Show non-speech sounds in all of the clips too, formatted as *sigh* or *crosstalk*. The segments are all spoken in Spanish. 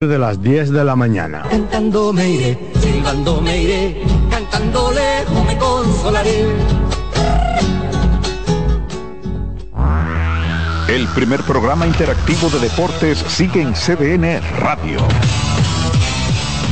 de las 10 de la mañana. Cantando me iré, silbando me iré, cantando lejos me consolaré. El primer programa interactivo de deportes sigue en CDN Radio.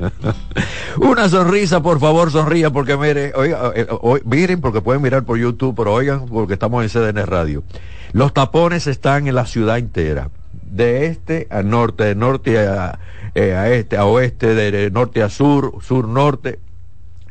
*laughs* Una sonrisa, por favor, sonría, porque mire, oiga, eh, o- miren, porque pueden mirar por YouTube, pero oigan, porque estamos en CDN Radio. Los tapones están en la ciudad entera, de este a norte, de norte a, eh, a este, a oeste, de norte a sur, sur-norte.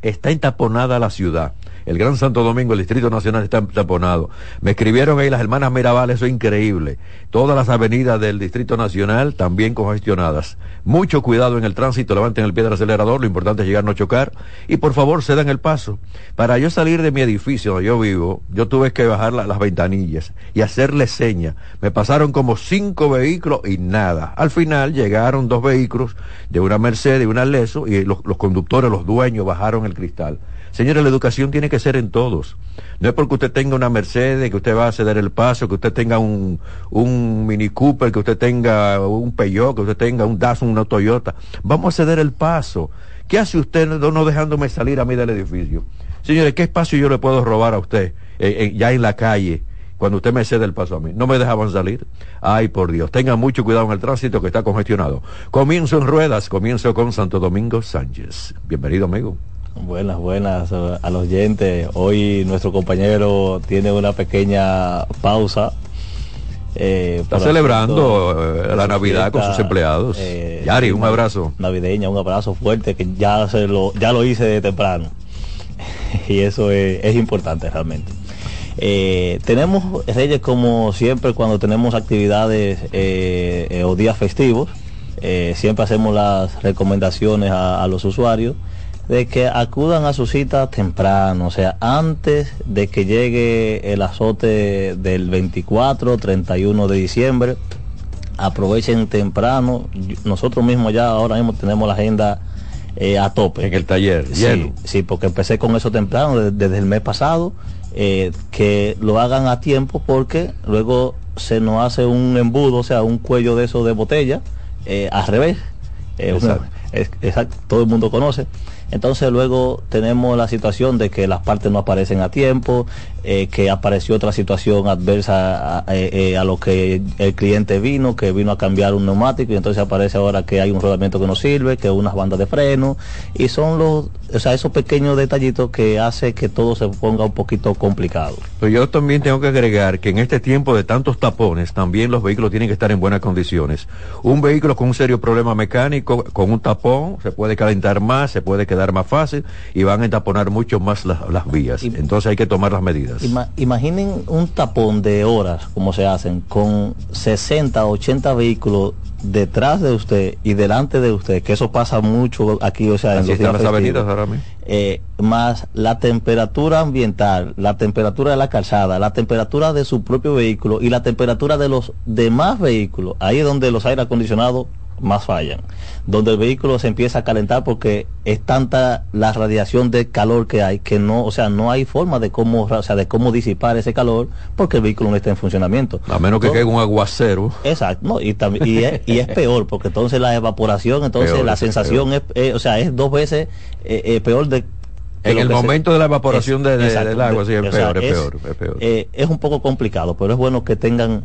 Está entaponada la ciudad. El Gran Santo Domingo, el Distrito Nacional está entaponado. Me escribieron ahí las hermanas Mirabal, eso es increíble. Todas las avenidas del Distrito Nacional también congestionadas. Mucho cuidado en el tránsito, levanten el pie del acelerador, lo importante es llegar no chocar. Y por favor, cedan el paso. Para yo salir de mi edificio donde yo vivo, yo tuve que bajar la- las ventanillas y hacerle seña. Me pasaron como cinco vehículos y nada. Al final llegaron dos vehículos de una Mercedes y una Leso y los, los conductores, los dueños, bajaron el cristal. Señores, la educación tiene que ser en todos. No es porque usted tenga una Mercedes, que usted va a ceder el paso, que usted tenga un, un Mini Cooper, que usted tenga un Peugeot, que usted tenga un Datsun, una Toyota. Vamos a ceder el paso. ¿Qué hace usted no, dejándome salir a mí del edificio? Señores, ¿qué espacio yo le puedo robar a usted eh, eh, ya en la calle? Cuando usted me cede el paso a mí, no me dejaban salir. Ay, por Dios, tengan mucho cuidado en el tránsito que está congestionado. Comienzo en ruedas, comienzo con Santo Domingo Sánchez. Bienvenido, amigo. Buenas, buenas eh, al oyente. Hoy nuestro compañero tiene una pequeña pausa. eh, Está celebrando asunto eh, la Navidad con sus empleados. eh, Yari, un abrazo. Navideña, un abrazo fuerte que ya se lo, ya lo hice de temprano. *laughs* y eso es, es importante realmente. Eh, tenemos Reyes como siempre cuando tenemos actividades o días festivos, siempre hacemos las recomendaciones a, a los usuarios de que acudan a su cita temprano, o sea, antes de que llegue el azote del 24, 31 de diciembre, aprovechen temprano. Nosotros mismos ya ahora mismo tenemos la agenda eh, a tope. En el taller, Sí, lleno. sí, porque empecé con eso temprano, de- desde el mes pasado, eh, que lo hagan a tiempo porque luego se nos hace un embudo, o sea, un cuello de eso de botella, eh, al revés. Exacto. una- es- exacto, todo el mundo conoce. Entonces luego tenemos la situación de que las partes no aparecen a tiempo, eh, que apareció otra situación adversa a, eh, eh, a lo que el cliente vino, que vino a cambiar un neumático y entonces aparece ahora que hay un rodamiento que no sirve, que unas bandas de freno y son los, o sea, esos pequeños detallitos que hace que todo se ponga un poquito complicado. Pero yo también tengo que agregar que en este tiempo de tantos tapones, también los vehículos tienen que estar en buenas condiciones. Un vehículo con un serio problema mecánico, con un tapón, se puede calentar más, se puede quedar más fácil y van a entaponar mucho más las, las vías. Y- Entonces hay que tomar las medidas. Ima- imaginen un tapón de horas, como se hacen, con 60, 80 vehículos detrás de usted y delante de usted, que eso pasa mucho aquí, o sea, en los días avenidas ahora mismo. Eh, más la temperatura ambiental, la temperatura de la calzada, la temperatura de su propio vehículo y la temperatura de los demás vehículos. Ahí es donde los aire acondicionados más fallan, donde el vehículo se empieza a calentar porque es tanta la radiación de calor que hay que no, o sea, no hay forma de cómo, o sea, de cómo disipar ese calor porque el vehículo no está en funcionamiento. A menos que caiga un aguacero. Exacto, no, y, también, y, es, y es peor, porque entonces la evaporación, entonces Peor, la eso es sensación es, eh, o sea, es dos veces eh, eh, peor de... En el momento de la evaporación de- de- exacto, del agua, sí, es sea, peor, es peor, es peor. eh, es un poco complicado, pero es bueno que tengan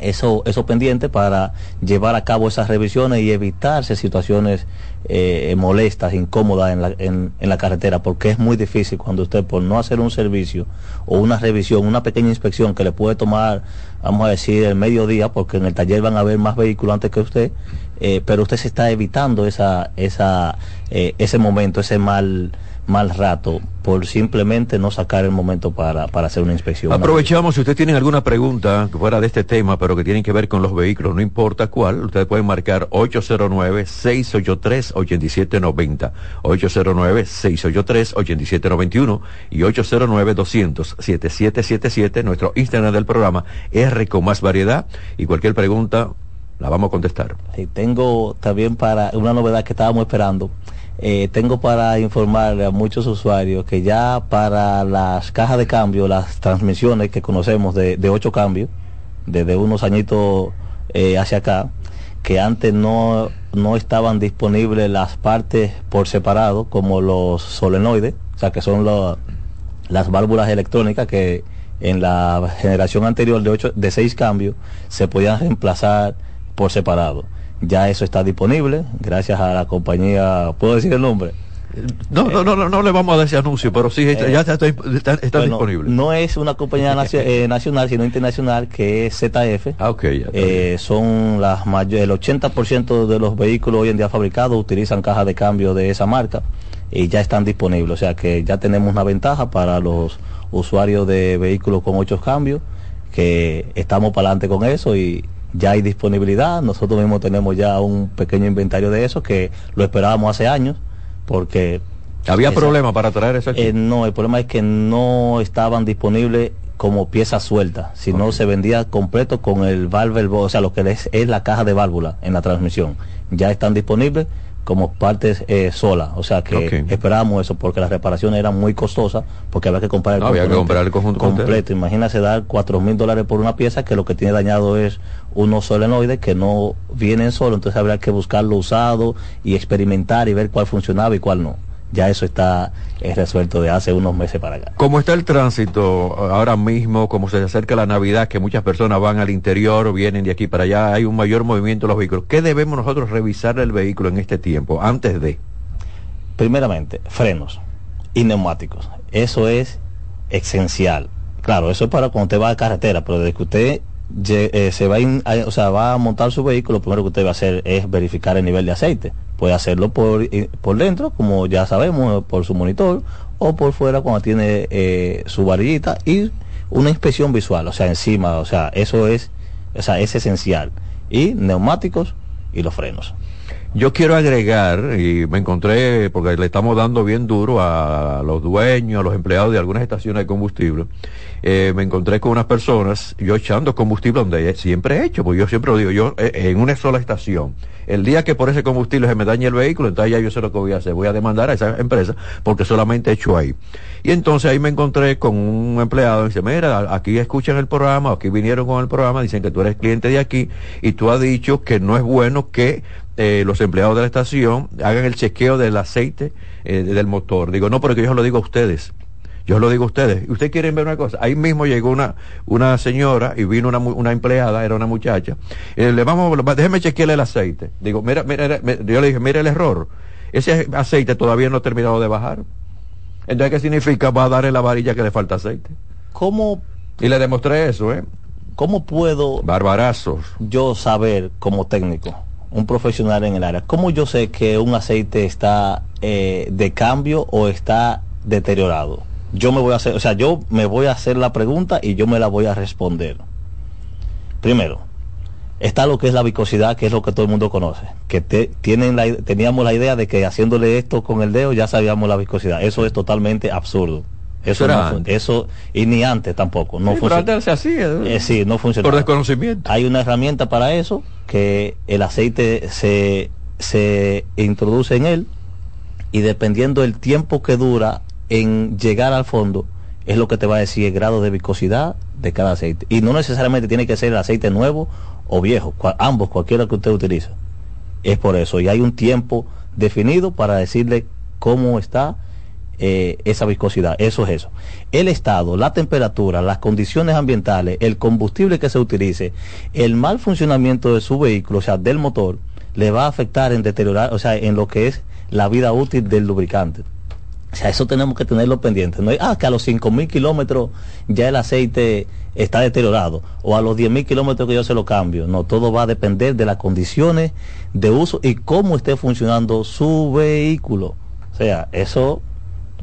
eso, eso pendiente para llevar a cabo esas revisiones y evitarse situaciones eh, molestas, incómodas en la, en, en la carretera, porque es muy difícil cuando usted por no hacer un servicio o una revisión, una pequeña inspección que le puede tomar, vamos a decir, el mediodía, porque en el taller van a haber más vehículos antes que usted, eh, pero usted se está evitando esa, esa, eh, ese momento, ese mal mal rato por simplemente no sacar el momento para, para hacer una inspección. Aprovechamos, si ustedes tienen alguna pregunta fuera de este tema, pero que tienen que ver con los vehículos, no importa cuál, ustedes pueden marcar 809-683-8790, 809-683-8791 y 809-200-7777, nuestro Instagram del programa R con más variedad y cualquier pregunta la vamos a contestar. Sí, tengo también para una novedad que estábamos esperando. Eh, tengo para informarle a muchos usuarios que ya para las cajas de cambio, las transmisiones que conocemos de, ocho cambios, desde unos añitos eh, hacia acá, que antes no, no estaban disponibles las partes por separado, como los solenoides, o sea, que son las válvulas electrónicas que en la generación anterior de, ocho, de seis cambios se podían reemplazar por separado ya eso está disponible gracias a la compañía, ¿puedo decir el nombre? No, no, no, no, no le vamos a dar ese anuncio, pero sí, eh, ya está, está, está bueno, disponible. No es una compañía *laughs* nacio, eh, nacional, sino internacional, que es ZF. Ah, ok. Ya eh, son las el 80% de los vehículos hoy en día fabricados utilizan cajas de cambio de esa marca y ya están disponibles. O sea que ya tenemos una ventaja para los usuarios de vehículos con ocho cambios, que estamos para adelante con eso y ya hay disponibilidad, nosotros mismos tenemos ya un pequeño inventario de eso que lo esperábamos hace años porque... ¿Había problema para traer eso aquí? Eh, no, el problema es que no estaban disponibles como piezas sueltas, sino okay. se vendía completo con el valve, o sea, lo que es, es la caja de válvula en la transmisión. Ya están disponibles como partes eh, sola. O sea que okay. esperábamos eso porque las reparaciones eran muy costosas porque había que comprar el, no, había que comprar el conjunto completo. Imagínese dar cuatro mil dólares por una pieza que lo que tiene dañado es unos solenoides que no vienen solo. Entonces habría que buscarlo usado y experimentar y ver cuál funcionaba y cuál no ya eso está eh, resuelto de hace unos meses para acá. ¿Cómo está el tránsito ahora mismo? Como se acerca la Navidad, que muchas personas van al interior vienen de aquí para allá, hay un mayor movimiento de los vehículos. ¿Qué debemos nosotros revisar el vehículo en este tiempo, antes de? Primeramente, frenos y neumáticos. Eso es esencial. Claro, eso es para cuando usted va a carretera, pero desde que usted eh, se va o sea, va a montar su vehículo, lo primero que usted va a hacer es verificar el nivel de aceite puede hacerlo por, por dentro, como ya sabemos, por su monitor, o por fuera cuando tiene eh, su varillita y una inspección visual, o sea, encima, o sea, eso es, o sea, es esencial. Y neumáticos y los frenos. Yo quiero agregar, y me encontré, porque le estamos dando bien duro a los dueños, a los empleados de algunas estaciones de combustible, eh, me encontré con unas personas, yo echando combustible donde siempre he hecho, porque yo siempre lo digo, yo eh, en una sola estación. El día que por ese combustible se me dañe el vehículo, entonces ya yo sé lo que voy a hacer, voy a demandar a esa empresa porque solamente he hecho ahí. Y entonces ahí me encontré con un empleado y dice, mira, aquí escuchan el programa, aquí vinieron con el programa, dicen que tú eres cliente de aquí y tú has dicho que no es bueno que eh, los empleados de la estación hagan el chequeo del aceite eh, del motor. Digo, no, porque yo lo digo a ustedes. Yo lo digo a ustedes. ¿Ustedes quieren ver una cosa? Ahí mismo llegó una, una señora y vino una, una empleada, era una muchacha. Eh, le vamos, déjeme chequearle el aceite. Digo, mira, mira, yo le dije, mira el error. Ese aceite todavía no ha terminado de bajar. Entonces, ¿qué significa? Va a darle la varilla que le falta aceite. ¿Cómo? Y le demostré eso, ¿eh? ¿Cómo puedo... Barbarazos. Yo saber como técnico un profesional en el área. ¿Cómo yo sé que un aceite está eh, de cambio o está deteriorado? Yo me voy a hacer, o sea, yo me voy a hacer la pregunta y yo me la voy a responder. Primero, está lo que es la viscosidad, que es lo que todo el mundo conoce. Que te, tienen la, teníamos la idea de que haciéndole esto con el dedo ya sabíamos la viscosidad. Eso es totalmente absurdo. Eso, no, eso y ni antes tampoco. No sí. Eh, sí, no funciona. Por desconocimiento. Hay una herramienta para eso que el aceite se, se introduce en él y dependiendo del tiempo que dura en llegar al fondo es lo que te va a decir el grado de viscosidad de cada aceite. Y no necesariamente tiene que ser el aceite nuevo o viejo, ambos, cualquiera que usted utilice. Es por eso. Y hay un tiempo definido para decirle cómo está eh, esa viscosidad. Eso es eso. El estado, la temperatura, las condiciones ambientales, el combustible que se utilice, el mal funcionamiento de su vehículo, o sea, del motor, le va a afectar en deteriorar, o sea, en lo que es la vida útil del lubricante. O sea, eso tenemos que tenerlo pendiente. No es, ah, que a los 5.000 kilómetros ya el aceite está deteriorado o a los 10.000 kilómetros que yo se lo cambio. No, todo va a depender de las condiciones de uso y cómo esté funcionando su vehículo. O sea, eso,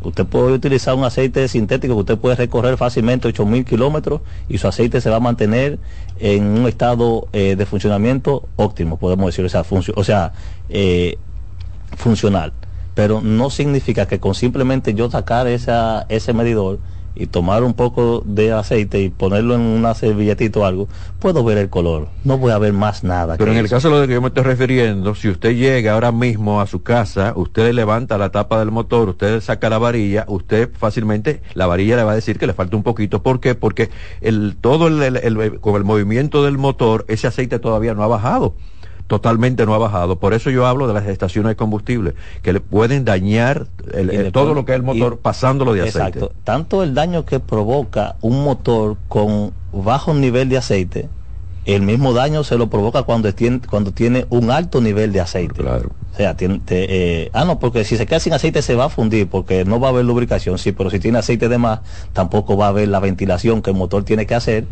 usted puede utilizar un aceite sintético que usted puede recorrer fácilmente 8.000 kilómetros y su aceite se va a mantener en un estado eh, de funcionamiento óptimo, podemos decir, o sea, o sea eh, funcional pero no significa que con simplemente yo sacar esa, ese medidor y tomar un poco de aceite y ponerlo en una servilletita o algo, puedo ver el color. No voy a ver más nada. Pero en el caso de lo que yo me estoy refiriendo, si usted llega ahora mismo a su casa, usted levanta la tapa del motor, usted saca la varilla, usted fácilmente, la varilla le va a decir que le falta un poquito. ¿Por qué? Porque el, todo el, con el movimiento del motor, ese aceite todavía no ha bajado totalmente no ha bajado. Por eso yo hablo de las estaciones de combustible, que le pueden dañar todo lo que es el motor pasándolo de aceite. Exacto. Tanto el daño que provoca un motor con bajo nivel de aceite, el mismo daño se lo provoca cuando tiene, cuando tiene un alto nivel de aceite. Claro. O sea, tiene, eh, ah, no, porque si se queda sin aceite se va a fundir, porque no va a haber lubricación, sí, pero si tiene aceite de más, tampoco va a haber la ventilación que el motor tiene que hacer,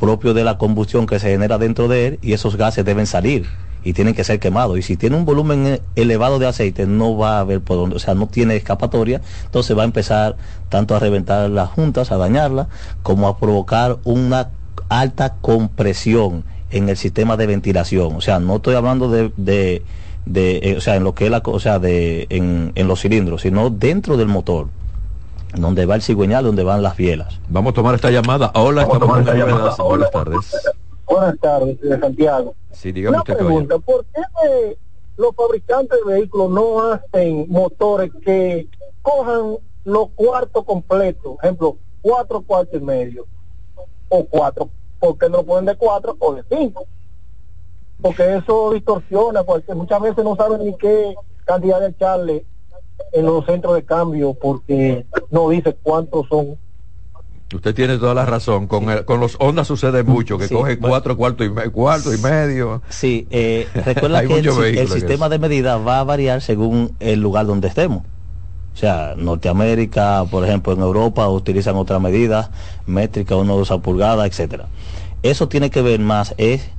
propio de la combustión que se genera dentro de él, y esos gases deben salir y tienen que ser quemados. Y si tiene un volumen elevado de aceite, no va a haber por dónde, o sea, no tiene escapatoria, entonces va a empezar tanto a reventar las juntas, a dañarlas, como a provocar una alta compresión en el sistema de ventilación. O sea, no estoy hablando de, de, eh, o sea, en lo que es la, o sea, de, en, en los cilindros, sino dentro del motor donde va el cigüeñal, donde van las bielas. Vamos a tomar esta llamada. Hola, estamos en llamada. Buenas tardes. Buenas tardes, de Santiago. Sí, dígame Una pregunta, ¿por qué los fabricantes de vehículos no hacen motores que cojan los cuartos completos? Ejemplo, cuatro cuartos y medio o cuatro. ¿Por qué no ponen de cuatro o de cinco? Porque eso distorsiona, porque muchas veces no saben ni qué cantidad de echarle en los centros de cambio porque no dice cuántos son Usted tiene toda la razón. Con, con los Honda sucede mucho, que coge cuatro cuartos y, cuarto y medio. Sí, eh, *laughs* recuerda que el, sistema de medida va a variar según el lugar donde estemos. O sea, Norteamérica, por ejemplo, en Europa utilizan otras medidas, métrica, uno usa pulgada, etcétera. Eso tiene que ver más es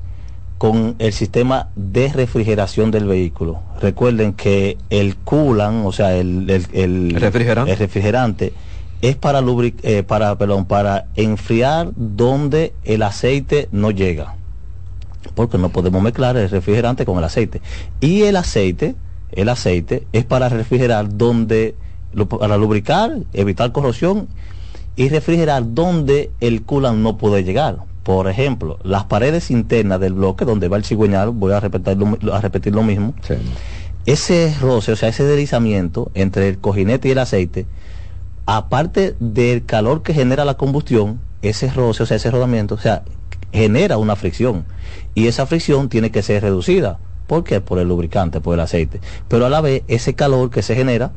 con el sistema de refrigeración del vehículo. Recuerden que el coolant, o sea, el, el, refrigerante, el refrigerante es para, eh, para, perdón, para enfriar donde el aceite no llega. Porque no podemos mezclar el refrigerante con el aceite. Y el aceite, el aceite es para refrigerar donde, para lubricar, evitar corrosión y refrigerar donde el coolant no puede llegar. Por ejemplo, las paredes internas del bloque donde va el cigüeñal, voy a repetir lo, a repetir lo mismo. Ese roce, o sea, ese deslizamiento entre el cojinete y el aceite, aparte del calor que genera la combustión, ese roce, o sea, ese rodamiento, o sea, genera una fricción. Y esa fricción tiene que ser reducida. ¿Por qué? Por el lubricante, por el aceite. Pero a la vez, ese calor que se genera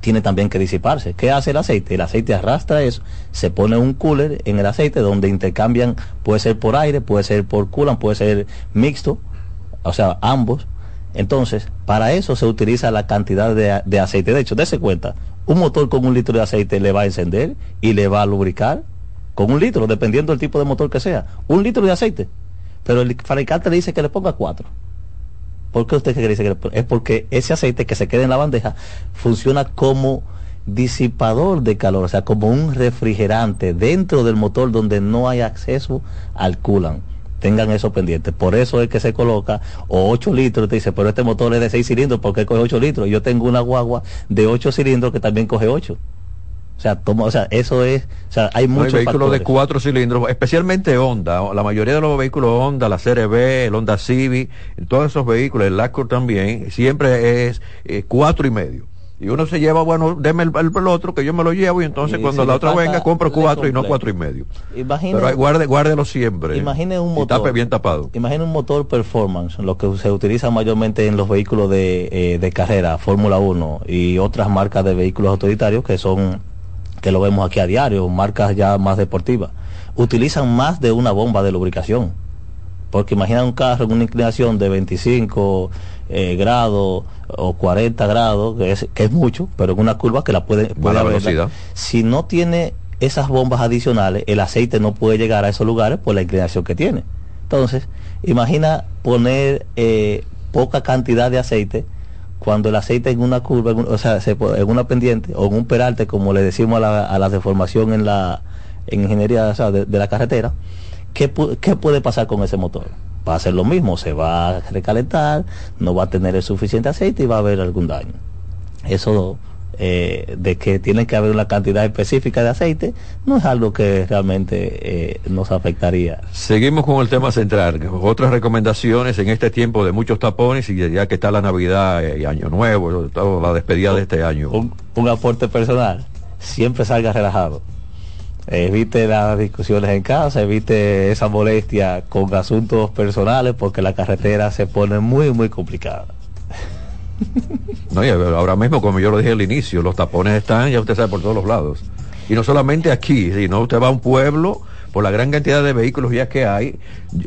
tiene también que disiparse. ¿Qué hace el aceite? El aceite arrastra eso, se pone un cooler en el aceite donde intercambian, puede ser por aire, puede ser por coolant, puede ser mixto, o sea, ambos. Entonces, para eso se utiliza la cantidad de, de aceite. De hecho, dése cuenta, un motor con un litro de aceite le va a encender y le va a lubricar con un litro, dependiendo del tipo de motor que sea. Un litro de aceite. Pero el fabricante le dice que le ponga cuatro. ¿Por qué usted dice que le Es porque ese aceite que se queda en la bandeja funciona como disipador de calor, o sea, como un refrigerante dentro del motor donde no hay acceso al coolant tengan eso pendiente. Por eso es que se coloca o 8 litros, te dice, pero este motor es de 6 cilindros, ¿por qué coge 8 litros? Yo tengo una guagua de 8 cilindros que también coge 8. O sea, toma, o sea, eso es, o sea, hay muchos hay vehículos de cuatro cilindros, especialmente Honda, la mayoría de los vehículos Honda, la CRB, el Honda Civic, todos esos vehículos, el Accord también, siempre es eh, cuatro y medio Y uno se lleva, bueno, deme el, el- el otro que yo me lo llevo y entonces Y cuando la otra venga compro cuatro y no cuatro y medio. Imagine, Pero guarde, guárdelo siempre. imagine un Y motor. tape bien tapado. Imagine un motor performance, lo que se utiliza mayormente en los vehículos de, eh, de carrera, Fórmula 1 y otras marcas de vehículos autoritarios que son, que lo vemos aquí a diario, marcas ya más deportivas. Utilizan más de una bomba de lubricación. Porque imagina un carro en una inclinación de 25 eh, grados o 40 grados, que es, que es mucho, pero en una curva que la puede, puede velocidad. Si no tiene esas bombas adicionales, el aceite no puede llegar a esos lugares por la inclinación que tiene. Entonces, imagina poner eh, poca cantidad de aceite cuando el aceite en una curva, en un- o sea, se en una pendiente o en un peralte, como le decimos a la, a la deformación en la en ingeniería o sea, de, de la carretera, ¿qué, pu- ¿qué puede pasar con ese motor? Va a ser lo mismo, se va a recalentar, no va a tener el suficiente aceite y va a haber algún daño. Eso eh, de que tiene que haber una cantidad específica de aceite no es algo que realmente eh, nos afectaría. Seguimos con el tema central. Otras recomendaciones en este tiempo de muchos tapones y ya que está la Navidad eh, y Año Nuevo, la despedida de este año. Un, un aporte personal, siempre salga relajado. Evite las discusiones en casa, evite esa molestia con asuntos personales porque la carretera se pone muy, muy complicada. *laughs* No, ahora mismo, como yo lo dije al inicio, los tapones están, ya usted sabe, por todos los lados. Y no solamente aquí, sino usted va a un pueblo, por la gran cantidad de vehículos ya que hay,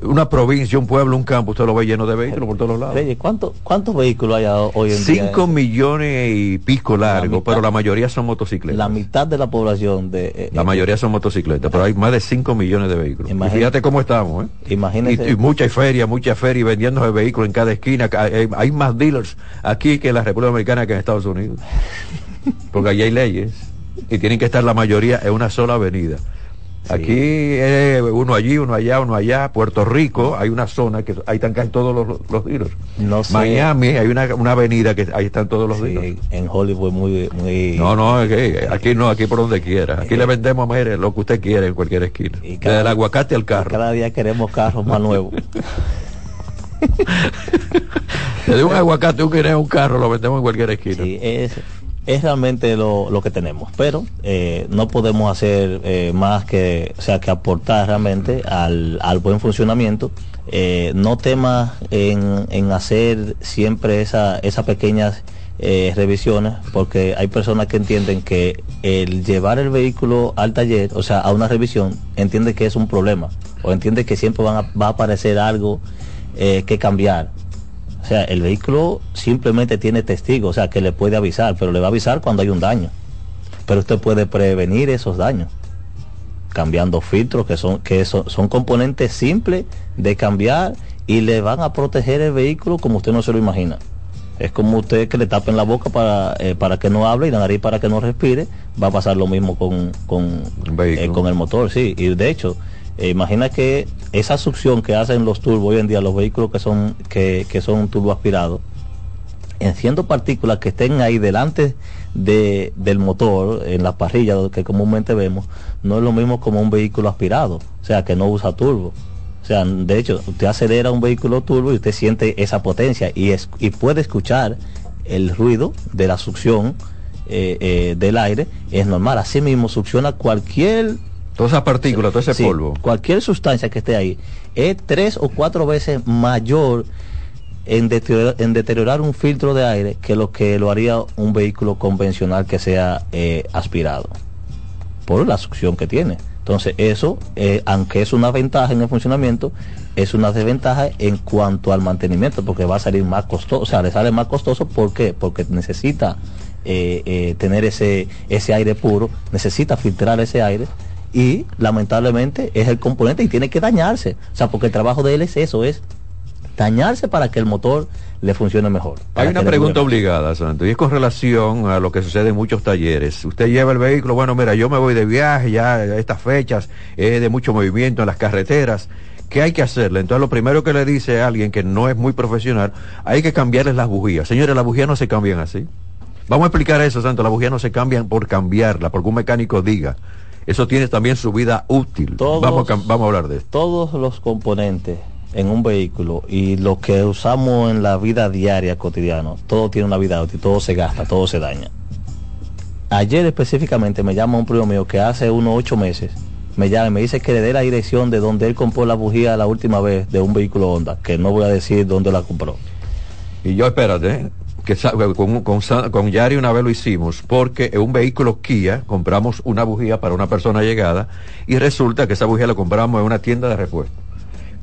una provincia, un pueblo, un campo, usted lo ve lleno de vehículos por todos lados. Reyes, ¿cuánto- ¿cuántos vehículos hay hoy en día? Cinco millones y pico largos, mitad- pero la mayoría son motocicletas. La mitad de la población de... eh, La eh, mayoría son motocicletas, pero hay más de 5 millones de vehículos. Y Imagínate- fíjate cómo estamos, ¿eh? Imagínese- Y, y mucha feria, mucha feria y vendiéndose vehículos en cada esquina. Hay, hay más dealers aquí que en la República Dominicana que en Estados Unidos. *laughs* Porque allí hay leyes y tienen que estar la mayoría en una sola avenida. Aquí eh, uno allí, uno allá, uno allá. Puerto Rico hay una zona que ahí están casi todos los, los dealers. No sé. Miami hay una, una avenida que ahí están todos los sí, dealers. en Hollywood muy... muy No, no, que aquí no, aquí por donde quiera. Aquí Eh, le vendemos, mire, lo que usted quiere en cualquier esquina. Y cada- Desde el aguacate al carro. Cada día queremos carros más nuevos. *laughs* Desde un aguacate, un guineo, un carro, lo vendemos en cualquier esquina. Sí, es, es realmente lo, lo que tenemos, pero eh, no podemos hacer eh, más que, o sea, que aportar realmente al, al buen funcionamiento. Eh, no temas en, en hacer siempre esa, esas pequeñas revisiones, porque hay personas que entienden que el llevar el vehículo al taller, o sea, a una revisión, entiende que es un problema, o entiende que siempre van va a aparecer algo que cambiar. O sea, el vehículo simplemente tiene testigo, o sea, que le puede avisar, pero le va a avisar cuando hay un daño. Pero usted puede prevenir esos daños cambiando filtros que son que son, son componentes simples de cambiar y le van a proteger el vehículo como usted no se lo imagina. Es como usted que le tapen la boca para, eh, para que no hable y la nariz para que no respire. Va a pasar lo mismo con, con, eh, con el motor, sí. Y de hecho, eh, imagina que esa succión que hacen los turbos hoy en día, los vehículos que son, que, que son turbo aspirados, enciendo partículas que estén ahí delante de, del motor, en la parrilla que comúnmente vemos, no es lo mismo como un vehículo aspirado, o sea, que no usa turbo. O sea, de hecho, usted acelera un vehículo turbo y usted siente esa potencia y, es, y puede escuchar el ruido de la succión eh, eh, del aire, es normal. Así mismo succiona cualquier Todas esas partículas, todo ese Sí, polvo. Cualquier sustancia que esté ahí es tres o cuatro veces mayor en deteriorar, en deteriorar un filtro de aire que lo que lo haría un vehículo convencional que sea eh, aspirado por la succión que tiene. Entonces eso, eh, aunque es una ventaja en el funcionamiento, es una desventaja en cuanto al mantenimiento, porque va a salir más costoso, o sea, le sale más costoso, ¿por qué? Porque necesita eh, eh, tener ese, ese aire puro, necesita filtrar ese aire y lamentablemente es el componente y tiene que dañarse. O sea, porque el trabajo de él es eso, es dañarse para que el motor le funcione mejor. Hay una pregunta obligada, Santo, y es con relación a lo que sucede en muchos talleres. Usted lleva el vehículo, bueno, mira, yo me voy de viaje ya a estas fechas, es de mucho movimiento en las carreteras. ¿Qué hay que hacerle? Entonces, lo primero que le dice a alguien que no es muy profesional, hay que cambiarles las bujías. Señores, las bujías no se cambian así. Vamos a explicar eso, Santo. Las bujías no se cambian por cambiarla, porque un mecánico diga. Eso tiene también su vida útil. Todos- Vamos, a, cam- vamos a hablar de esto. todos los componentes en un vehículo y lo que usamos en la vida diaria cotidiana, todo tiene una vida útil, todo se gasta, todo se daña. ayer específicamente me llama un primo mío que hace unos ocho meses me llama y me dice que le dé la dirección de donde él compró la bujía la última vez de un vehículo Honda, que no voy a decir dónde la compró. Y yo espérate, ¿eh? Que con, con, con Yari una vez lo hicimos, porque en un vehículo Kia compramos una bujía para una persona llegada y resulta que esa bujía la compramos en una tienda de repuesto.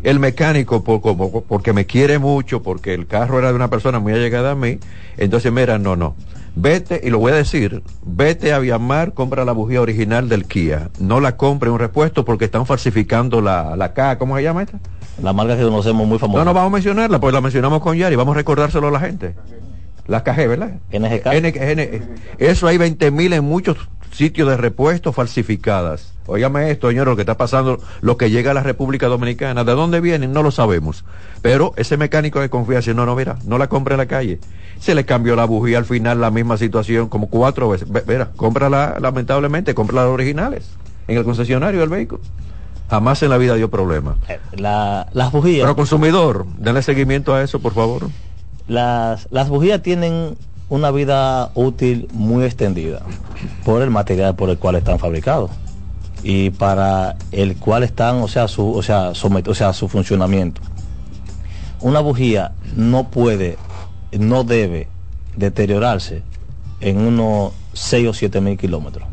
El mecánico, por, como, porque me quiere mucho, porque el carro era de una persona muy allegada a mí, entonces mira, no, no. Vete, y lo voy a decir, vete a Viamar, compra la bujía original del Kia. No la compre en un repuesto porque están falsificando la, la K, ¿cómo se llama esta? La marca que conocemos muy famosa. No, no vamos a mencionarla, pues la mencionamos con Yari, vamos a recordárselo a la gente. La KG, ¿verdad? NGK. Eso hay 20 mil en muchos sitios de repuesto falsificadas. Óigame esto, señor, lo que está pasando, lo que llega a la República Dominicana, ¿de dónde vienen? No lo sabemos. Pero ese mecánico de confianza, no, no, mira, no la compre en la calle. Se le cambió la bujía al final, la misma situación, como cuatro veces. Ve- Mira, cómprala, lamentablemente, compra las originales en el concesionario del vehículo. Jamás en la vida dio problema. Eh, La- las bujías. Pero consumidor, denle seguimiento a eso, por favor. Las, las bujías tienen una vida útil muy extendida por el material por el cual están fabricados y para el cual están, o sea, su, o sea, o sea, su funcionamiento. Una bujía no puede, no debe deteriorarse en unos 6 o 7 mil kilómetros.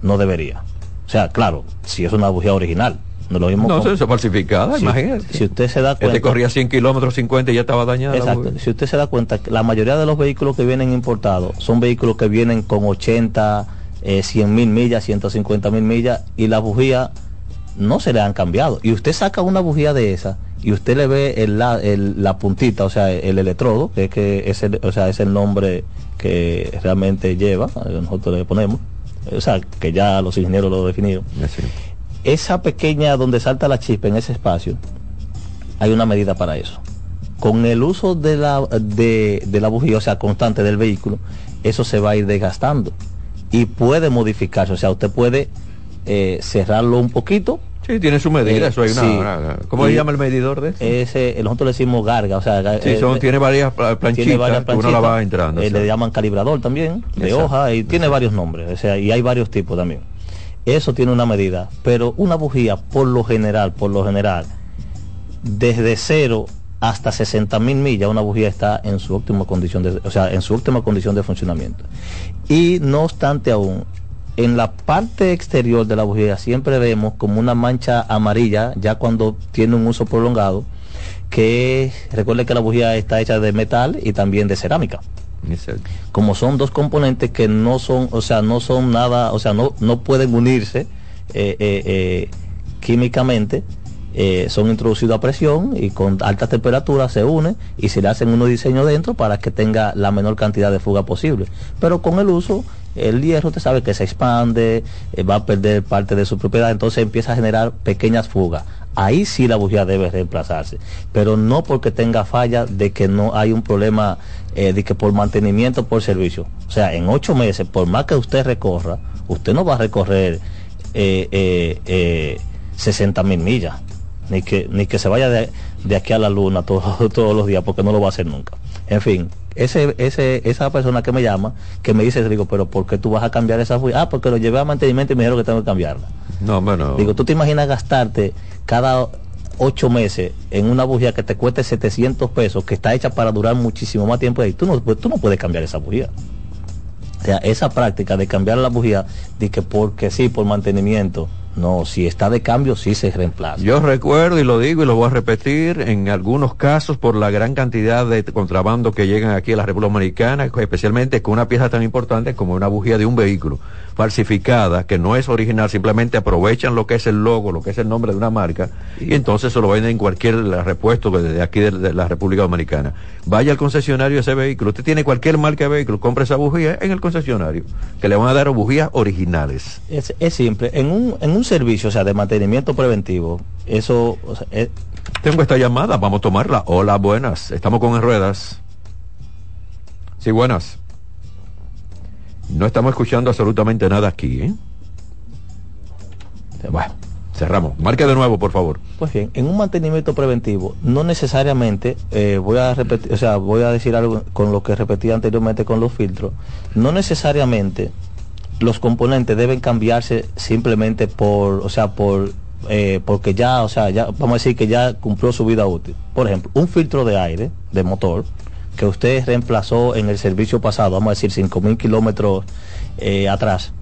No debería. O sea, claro, si es una bujía original. No lo mismo No, con- eso es falsificada, si, imagínate. si usted se da cuenta. Este corría 100 kilómetros, 50 y ya estaba dañada. la Exacto. bujía. Si usted se da cuenta, la mayoría de los vehículos que vienen importados son vehículos que vienen con 80, eh, 100 mil millas, 150 mil millas y las bujías no se le han cambiado. Y usted saca una bujía de esa y usted le ve el, la, el- la puntita, o sea, el electrodo, que es, que es, el, o sea, es el nombre que realmente lleva, eh, nosotros le ponemos, o sea, que ya los ingenieros lo definieron Así. Esa pequeña donde salta la chispa en ese espacio, hay una medida para eso. Con el uso de la, de, de la bujía, o sea, constante del vehículo, eso se va a ir desgastando y puede modificarse. O sea, usted puede eh, cerrarlo un poquito. Sí, tiene su medida, Eh, eso hay una, sí. una- ¿Cómo Y- se llama el medidor de eso? Ese, nosotros le decimos garga, o sea, sí, eh, son, eh, tiene varias pla- planchitas, tiene varias que uno la va planchitas, entrando. o sea. le llaman calibrador también, de Exacto, hoja, y tiene varios nombres, o sea, y hay varios tipos también. Eso tiene una medida, pero una bujía, por lo general, por lo general, desde cero hasta 60 mil millas, una bujía está en su óptima condición de, o sea, en su condición de funcionamiento. Y no obstante aún, en la parte exterior de la bujía siempre vemos como una mancha amarilla, ya cuando tiene un uso prolongado, que recuerde que la bujía está hecha de metal y también de cerámica Como son dos componentes que no son, o sea, no son nada, o sea, no, no pueden unirse eh, eh, eh, químicamente, son introducidos a presión y con alta temperatura se unen y se le hacen unos diseños dentro para que tenga la menor cantidad de fuga posible. Pero con el uso, el hierro usted sabe que se expande, va a perder parte de su propiedad, entonces empieza a generar pequeñas fugas. Ahí sí la bujía debe reemplazarse, pero no porque tenga falla de que no hay un problema eh, de que por mantenimiento, por servicio. O sea, en ocho meses, por más que usted recorra, usted no va a recorrer eh, eh, eh, 60 mil millas, ni que, ni que se vaya de, de aquí a la luna *laughs* todo- todos los días, porque no lo va a hacer nunca. En fin, ese, ese, esa persona que me llama, que me dice, digo, pero ¿por qué tú vas a cambiar esa bujía? Ah, porque lo llevé a mantenimiento y me dijeron que tengo que cambiarla. No, bueno. Digo, ¿tú te imaginas gastarte cada ocho meses en una bujía que te cueste 700 pesos, que está hecha para durar muchísimo más tiempo ahí? Tú no, tú no puedes cambiar esa bujía. O sea, esa práctica de cambiar la bujía, de que porque sí, por mantenimiento, no, si está de cambio, sí se reemplaza. Yo recuerdo y lo digo y lo voy a repetir, en algunos casos por la gran cantidad de contrabando que llegan aquí a la República Dominicana, especialmente con una pieza tan importante como una bujía de un vehículo falsificada, que no es original, simplemente aprovechan lo que es el logo, lo que es el nombre de una marca, y entonces se lo venden en cualquier repuesto de aquí de, la República Dominicana. Vaya al concesionario de ese vehículo, usted tiene cualquier marca de vehículo, compre esa bujía en el concesionario, que le van a dar bujías originales. Es, es simple, en un, en un servicio, o sea, de mantenimiento preventivo, eso, o sea, es- Tengo esta llamada, vamos a tomarla. Hola, buenas. Estamos con en ruedas. Sí, buenas. No estamos escuchando absolutamente nada aquí, ¿eh? Bueno, cerramos. Marque de nuevo, por favor. Pues bien, en un mantenimiento preventivo, no necesariamente, eh, voy a repetir, o sea, voy a decir algo con lo que repetí anteriormente con los filtros, no necesariamente los componentes deben cambiarse simplemente por, o sea, por eh, porque ya, o sea, ya vamos a decir que ya cumplió su vida útil. Por ejemplo, un filtro de aire de motor que usted reemplazó en el servicio pasado, vamos a decir 5.000 kilómetros eh, atrás,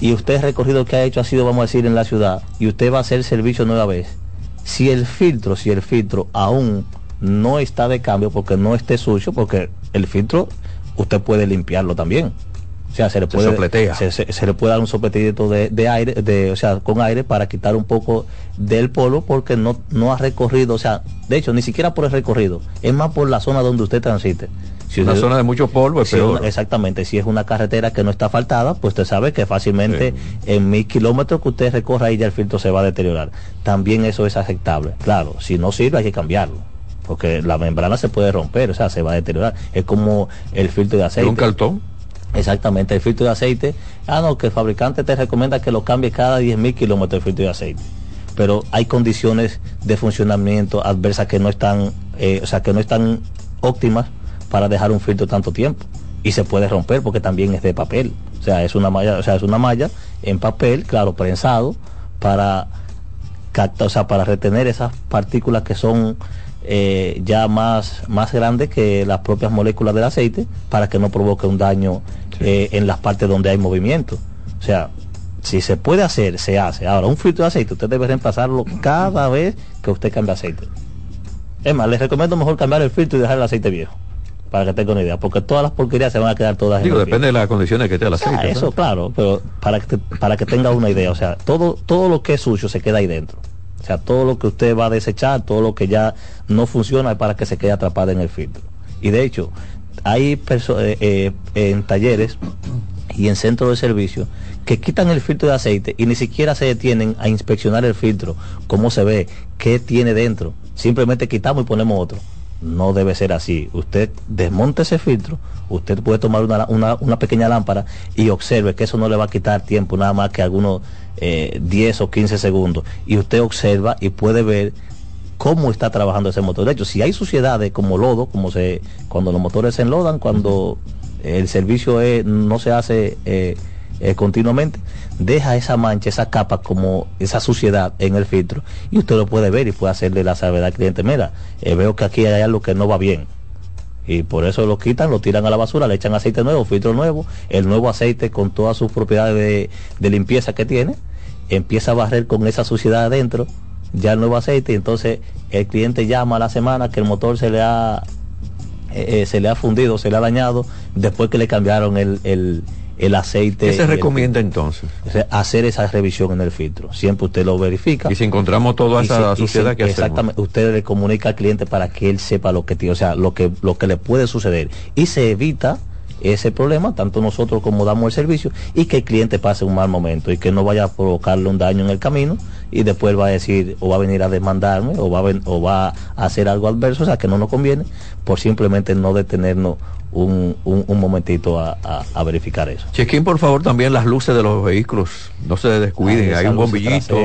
y usted el recorrido que ha hecho ha sido, vamos a decir, en la ciudad, y usted va a hacer el servicio nueva vez. Si el filtro, si el filtro aún no está de cambio porque no esté sucio, porque el filtro usted puede limpiarlo también. O sea, se le puede, se, se, le puede dar un sopletito de, de, aire, de, o sea, con aire para quitar un poco del polvo porque no, no ha recorrido, o sea, de hecho, ni siquiera por el recorrido, es más por la zona donde usted transite. Si una zona de mucho polvo es peor. exactamente, si es una carretera que no está faltada, pues usted sabe que fácilmente en mil kilómetros que usted recorra ahí ya el filtro se va a deteriorar. También eso es aceptable. Claro, si no sirve hay que cambiarlo porque la membrana se puede romper, o sea, se va a deteriorar. Es como el filtro de aceite. ¿Un cartón? Exactamente, el filtro de aceite. Ah, no, que el fabricante te recomienda que lo cambie cada 10.000 kilómetros el filtro de aceite. Pero hay condiciones de funcionamiento adversas que no están, eh, o sea, que no están óptimas para dejar un filtro tanto tiempo. Y se puede romper porque también es de papel. O sea, es una malla, o sea, es una malla en papel, claro, prensado, para o sea, para retener esas partículas que son eh, ya más, más grande que las propias moléculas del aceite para que no provoque un daño eh, en las partes donde hay movimiento. O sea, si se puede hacer, se hace. Ahora, un filtro de aceite, usted debe reemplazarlo cada vez que usted cambie aceite. Es más, les recomiendo mejor cambiar el filtro y dejar el aceite viejo. Para que tenga una idea, porque todas las porquerías se van a quedar todas Digo, depende de las condiciones que esté el aceite. eso, claro, pero para que, para que tenga una idea, o sea, todo, todo lo que es sucio se queda ahí dentro. O sea, todo lo que usted va a desechar, todo lo que ya no funciona es para que se quede atrapado en el filtro. Y de hecho, hay eh, eh, en talleres y en centros de servicio que quitan el filtro de aceite y ni siquiera se detienen a inspeccionar el filtro, cómo se ve, qué tiene dentro. Simplemente quitamos y ponemos otro. No debe ser así. Usted desmonte ese filtro, usted puede tomar una, una, una pequeña lámpara y observe que eso no le va a quitar tiempo, nada más que algunos eh, 10 o 15 segundos. Y usted observa y puede ver cómo está trabajando ese motor. De hecho, si hay suciedades como lodo, como se cuando los motores se enlodan, cuando el servicio no se hace eh, eh, continuamente, deja esa mancha, esa capa, como esa suciedad en el filtro y usted lo puede ver y puede hacerle la salvedad al cliente. Mira, eh, veo que aquí hay algo que no va bien. Y por eso lo quitan, lo tiran a la basura, le echan aceite nuevo, filtro nuevo, el nuevo aceite con todas sus propiedades de, limpieza que tiene, empieza a barrer con esa suciedad adentro, ya el nuevo aceite, y entonces el cliente llama a la semana que el motor se le ha eh, se le ha fundido, se le ha dañado, después que le cambiaron el, el aceite. ¿Qué se recomienda entonces? Hacer esa revisión en el filtro. Siempre usted lo verifica. Y si encontramos toda esa suciedad que Exactamente. Usted le comunica al cliente para que él sepa lo que tiene, o sea, lo que, lo que le puede suceder. Y se evita ese problema, tanto nosotros como damos el servicio, y que el cliente pase un mal momento y que no vaya a provocarle un daño en el camino y después va a decir o va a venir a demandarme o va a, o va a hacer algo adverso, o sea, que no nos conviene por simplemente no detenernos un, un, momentito a, verificar eso. Chequen por favor también las luces de los vehículos, no se descuiden, hay un bombillito.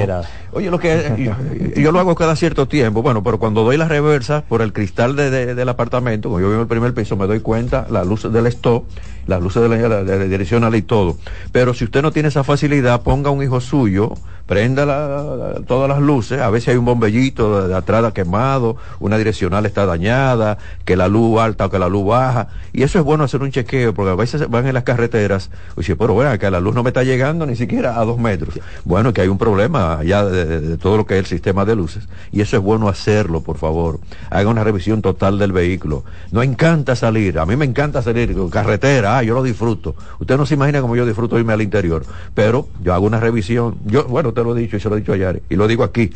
Oye, lo que yo, lo hago cada cierto tiempo, bueno, pero cuando doy la reversa por el cristal de, del apartamento, cuando yo vivo en el primer piso, me doy cuenta las luces del stop, las luces de la, de la direccional y todo. Pero si usted no tiene esa facilidad, ponga un hijo suyo prenda todas las luces, a veces hay un bombellito de, de, atrás quemado, una direccional está dañada, que la luz alta o que la luz baja, y eso es bueno hacer un chequeo, porque a veces van en las carreteras, y dice, pero bueno, que la luz no me está llegando ni siquiera a dos metros. Bueno, que hay un problema allá de, todo lo que es el sistema de luces, y eso es bueno hacerlo, por favor. Haga una revisión total del vehículo. No encanta salir, a mí me encanta salir carretera, ah, yo lo disfruto. Usted no se imagina cómo yo disfruto irme al interior, pero yo hago una revisión, yo, bueno, te lo he dicho y se lo he dicho ayer, y lo digo aquí.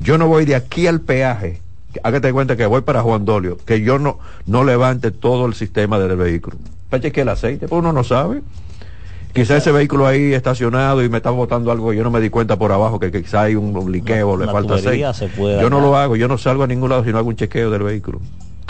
Yo no voy de aquí al peaje, hágate cuenta que voy para Juan Dolio, que yo no, no levante todo el sistema del vehículo. Para que el aceite, pues uno no sabe. Quizá ese vehículo ahí estacionado y me está botando algo, yo no me di cuenta por abajo que quizá hay un liqueo, le falta aceite. Yo no lo hago, yo no salgo a ningún lado si no hago un chequeo del vehículo.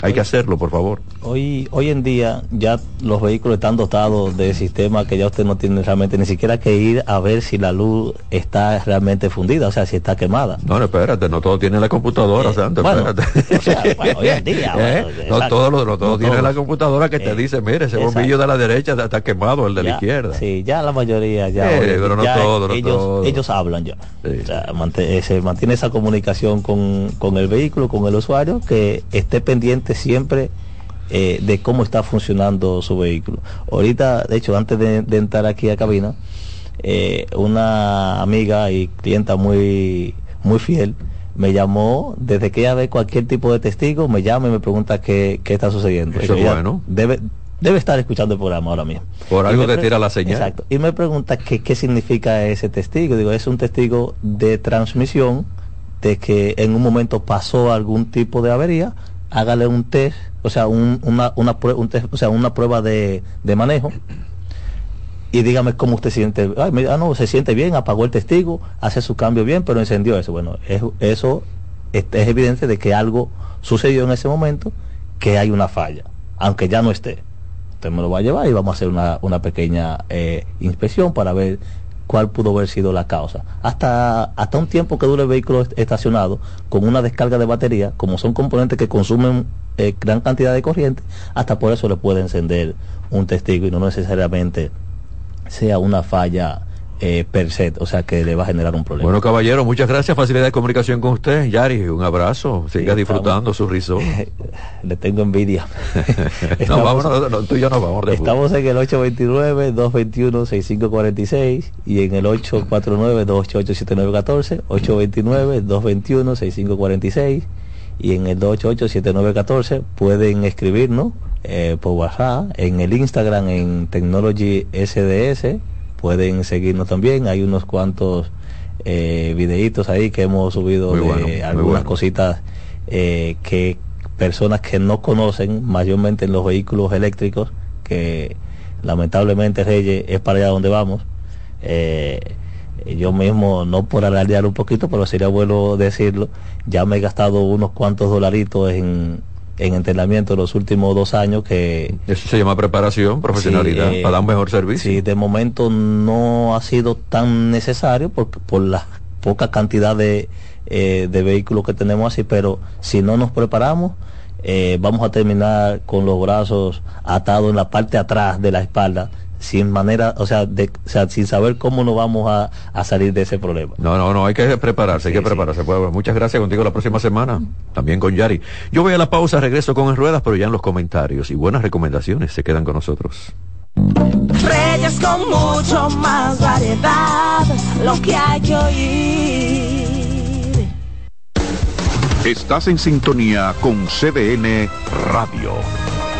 Hay que hacerlo, por favor. Hoy, hoy en día ya los vehículos están dotados de sistemas que ya usted no tiene realmente ni siquiera que ir a ver si la luz está realmente fundida, o sea, si está quemada. No, no, espérate, no todo tiene la computadora, Eh, Santo, bueno, espérate. *laughs* o sea, *laughs* bueno, hoy en día, ¿Eh? bueno, no todo, no todo No tiene la computadora que te Eh, dice, mire, ese exacto. bombillo de la derecha está quemado, el de la Ya, izquierda. Sí, ya la mayoría ya, hoy pero no día todo, no ellos, todo. ellos hablan ya. Sí. O sea, mante- se mantiene esa comunicación con, con el vehículo, con el usuario, que esté pendiente siempre eh, de cómo está funcionando su vehículo. Ahorita, de hecho, antes de, de entrar aquí a cabina, eh, una amiga y clienta muy, muy fiel me llamó desde que ella ve cualquier tipo de testigo, me llama y me pregunta qué, qué está sucediendo. Eso es Ella bueno. Debe, debe estar escuchando el programa ahora mismo. Por algo te tira la señal. Exacto. Y me pregunta qué significa ese testigo. Digo, es un testigo de transmisión de que en un momento pasó algún tipo de avería, hágale un test, o sea, un, una, una, un test, o sea, una prueba de, de manejo y dígame cómo usted siente. Ay, me- ah, no, se siente bien, apagó el testigo, hace su cambio bien, pero encendió eso. Bueno, es- eso es, es evidente de que algo sucedió en ese momento, que hay una falla, aunque ya no esté. Usted me lo va a llevar y vamos a hacer una, una pequeña eh, inspección para ver cuál pudo haber sido la causa. Hasta, hasta un tiempo que dure el vehículo est- estacionado con una descarga de batería, como son componentes que consumen eh, gran cantidad de corriente, hasta por eso le puede encender un testigo y no necesariamente sea una falla eh, per se, o sea que le va a generar un problema. Bueno, caballero, muchas gracias. Facilidad de comunicación con usted. Yari, un abrazo. Siga Sí, disfrutando estamos- su riso. *laughs* le tengo envidia. *laughs* no, Estamos- vámonos, no, tú y yo nos vamos. de Estamos en el 829-221-6546 y en el 849-288-7914, 829-221-6546 y en el 288-7914 pueden escribirnos eh, por WhatsApp, en el Instagram en Technology SDS, pueden seguirnos también, hay unos cuantos eh, videitos ahí que hemos subido Muy de bueno, algunas bueno. cositas eh, que personas que no conocen, mayormente en los vehículos eléctricos, que lamentablemente Reyes es para allá donde vamos. Eh, yo mismo, no por alardear un poquito, pero sería bueno decirlo, ya me he gastado unos cuantos dolaritos en, en entrenamiento los últimos dos años que Eso se llama preparación, profesionalidad, Sí, eh, para dar un mejor servicio. Sí, de momento no ha sido tan necesario por, por la poca cantidad de, eh, de vehículos que tenemos así, pero si no nos preparamos, eh, vamos a terminar con los brazos atados en la parte de atrás de la espalda, sin manera, o sea, de, o sea sin saber cómo nos vamos a, a salir de ese problema. No, no, no, hay que prepararse, hay que prepararse. Pues, muchas gracias contigo la próxima semana, también con Yari. Yo voy a la pausa, regreso con En Ruedas, pero ya en los comentarios y buenas recomendaciones se quedan con nosotros. Reyes con mucho más variedad, lo que hay que oír. Estás en sintonía con CDN Radio.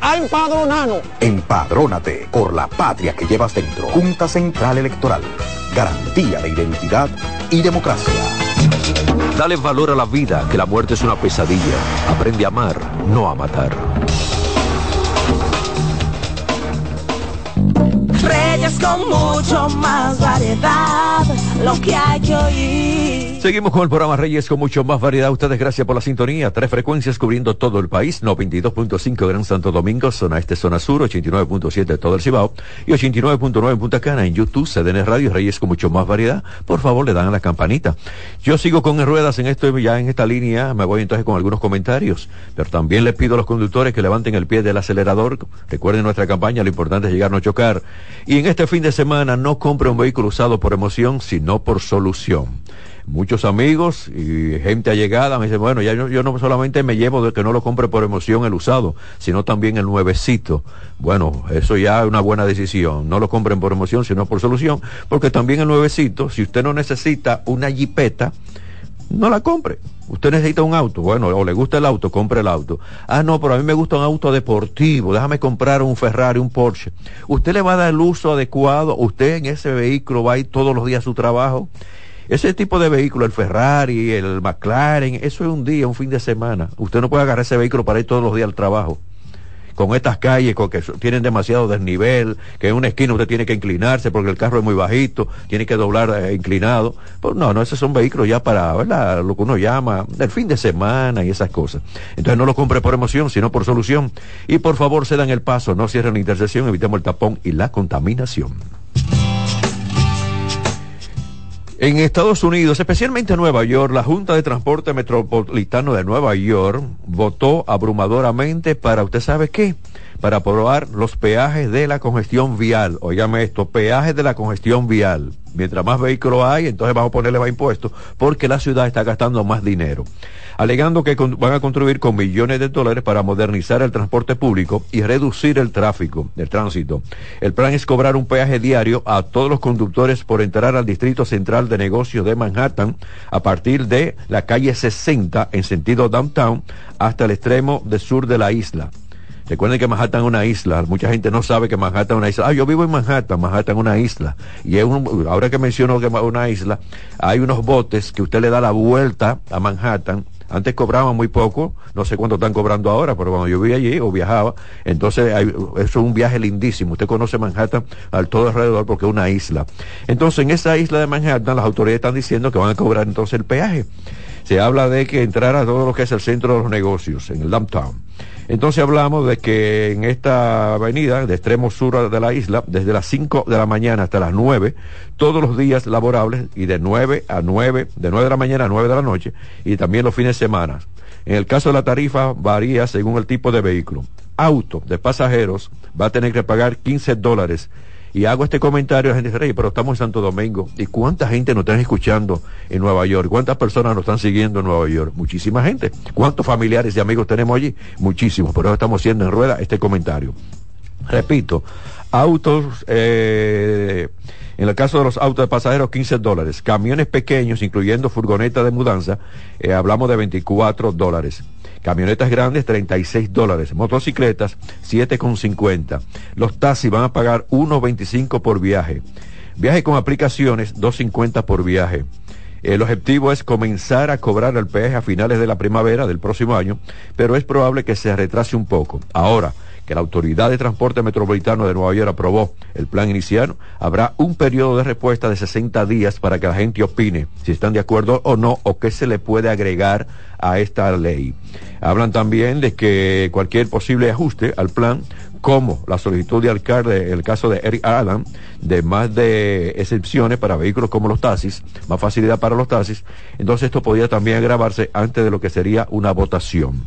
a empadronarnos. Empadrónate por la patria que llevas dentro. Junta Central Electoral. Garantía de identidad y democracia. Dale valor a la vida, que la muerte es una pesadilla. Aprende a amar, no a matar. Reyes con mucho más variedad, lo que hay que oír. Seguimos con el programa Reyes con mucho más variedad. Ustedes, gracias por la sintonía. Tres frecuencias cubriendo todo el país. 92.5 Gran Santo Domingo, zona este, zona sur, 89.7 todo el Cibao y 89.9 en Punta Cana. En YouTube, CDN Radio, Reyes con mucho más variedad. Por favor, le dan a la campanita. Yo sigo con ruedas en esto, ya en esta línea. Me voy entonces con algunos comentarios. Pero también les pido a los conductores que levanten el pie del acelerador. Recuerden nuestra campaña, lo importante es llegar, no chocar. Y en este fin de semana no compre un vehículo usado por emoción, sino por solución muchos amigos y gente allegada me dicen, bueno, ya yo, yo, no solamente me llevo de que no lo compre por emoción el usado, sino también el nuevecito. Bueno, eso ya es una buena decisión. No lo compren por emoción, sino por solución, porque también el nuevecito, si usted no necesita una jipeta, no la compre. Usted necesita un auto, bueno, o le gusta el auto, compre el auto. Ah, no, pero a mí me gusta un auto deportivo, déjame comprar un Ferrari, un Porsche. Usted le va a dar el uso adecuado, usted en ese vehículo va a ir todos los días a su trabajo. Ese tipo de vehículo, el Ferrari, el McLaren, eso es un día, un fin de semana. Usted no puede agarrar ese vehículo para ir todos los días al trabajo. Con estas calles con que tienen demasiado desnivel, que en una esquina usted tiene que inclinarse porque el carro es muy bajito, tiene que doblar eh, inclinado. Pues no, no, esos son vehículos ya para. Lo que uno llama el fin de semana y esas cosas. Entonces no lo compre por emoción, sino por solución. Y por favor, se dan el paso, no cierren la intersección, evitemos el tapón y la contaminación. En Estados Unidos, especialmente en Nueva York, la Junta de Transporte Metropolitano de Nueva York votó abrumadoramente para, ¿usted sabe qué? Para aprobar los peajes de la congestión vial. Óigame esto, peajes de la congestión vial. Mientras más vehículos hay, entonces vamos a ponerle más impuestos porque la ciudad está gastando más dinero. Alegando que van a contribuir con millones de dólares para modernizar el transporte público y reducir el tráfico, el tránsito. El plan es cobrar un peaje diario a todos los conductores por entrar al Distrito Central de Negocios de Manhattan a partir de la calle 60 en sentido downtown hasta el extremo de sur de la isla. Recuerden que Manhattan es una isla. Mucha gente no sabe que Manhattan es una isla. Ah, yo vivo en Manhattan. Manhattan es una isla. Y ahora que menciono que es una isla, hay unos botes que usted le da la vuelta a Manhattan. Antes cobraban muy poco, no sé cuánto están cobrando ahora, pero cuando yo vivía allí o viajaba, entonces eso es un viaje lindísimo. Usted conoce Manhattan al todo alrededor porque es una isla. Entonces en esa isla de Manhattan las autoridades están diciendo que van a cobrar entonces el peaje. Se habla de que entrar a todo lo que es el centro de los negocios, en el downtown. Entonces hablamos de que en esta avenida de extremo sur de la isla, desde las 5 de la mañana hasta las 9, todos los días laborables y de 9 a 9, de 9 de la mañana a 9 de la noche y también los fines de semana. En el caso de la tarifa varía según el tipo de vehículo. Auto de pasajeros va a tener que pagar 15 dólares y hago este comentario, a gente Rey, pero estamos en Santo Domingo. ¿Y cuánta gente nos están escuchando en Nueva York? ¿Cuántas personas nos están siguiendo en Nueva York? Muchísima gente. ¿Cuántos familiares y amigos tenemos allí? Muchísimos. Por eso estamos haciendo en rueda este comentario. Repito, autos, eh, en el caso de los autos de pasajeros, 15 dólares. Camiones pequeños, incluyendo furgonetas de mudanza, eh, hablamos de 24 dólares. Camionetas grandes, 36 dólares. Motocicletas, 7,50. Los taxis van a pagar 1,25 por viaje. Viaje con aplicaciones, 2,50 por viaje. El objetivo es comenzar a cobrar el peaje a finales de la primavera del próximo año, pero es probable que se retrase un poco. Ahora, que la Autoridad de Transporte Metropolitano de Nueva York aprobó el plan inicial, habrá un periodo de respuesta de 60 días para que la gente opine si están de acuerdo o no o qué se le puede agregar a esta ley. Hablan también de que cualquier posible ajuste al plan como la solicitud de alcalde, el caso de Eric Adam, de más de excepciones para vehículos como los taxis, más facilidad para los taxis, entonces esto podría también agravarse antes de lo que sería una votación.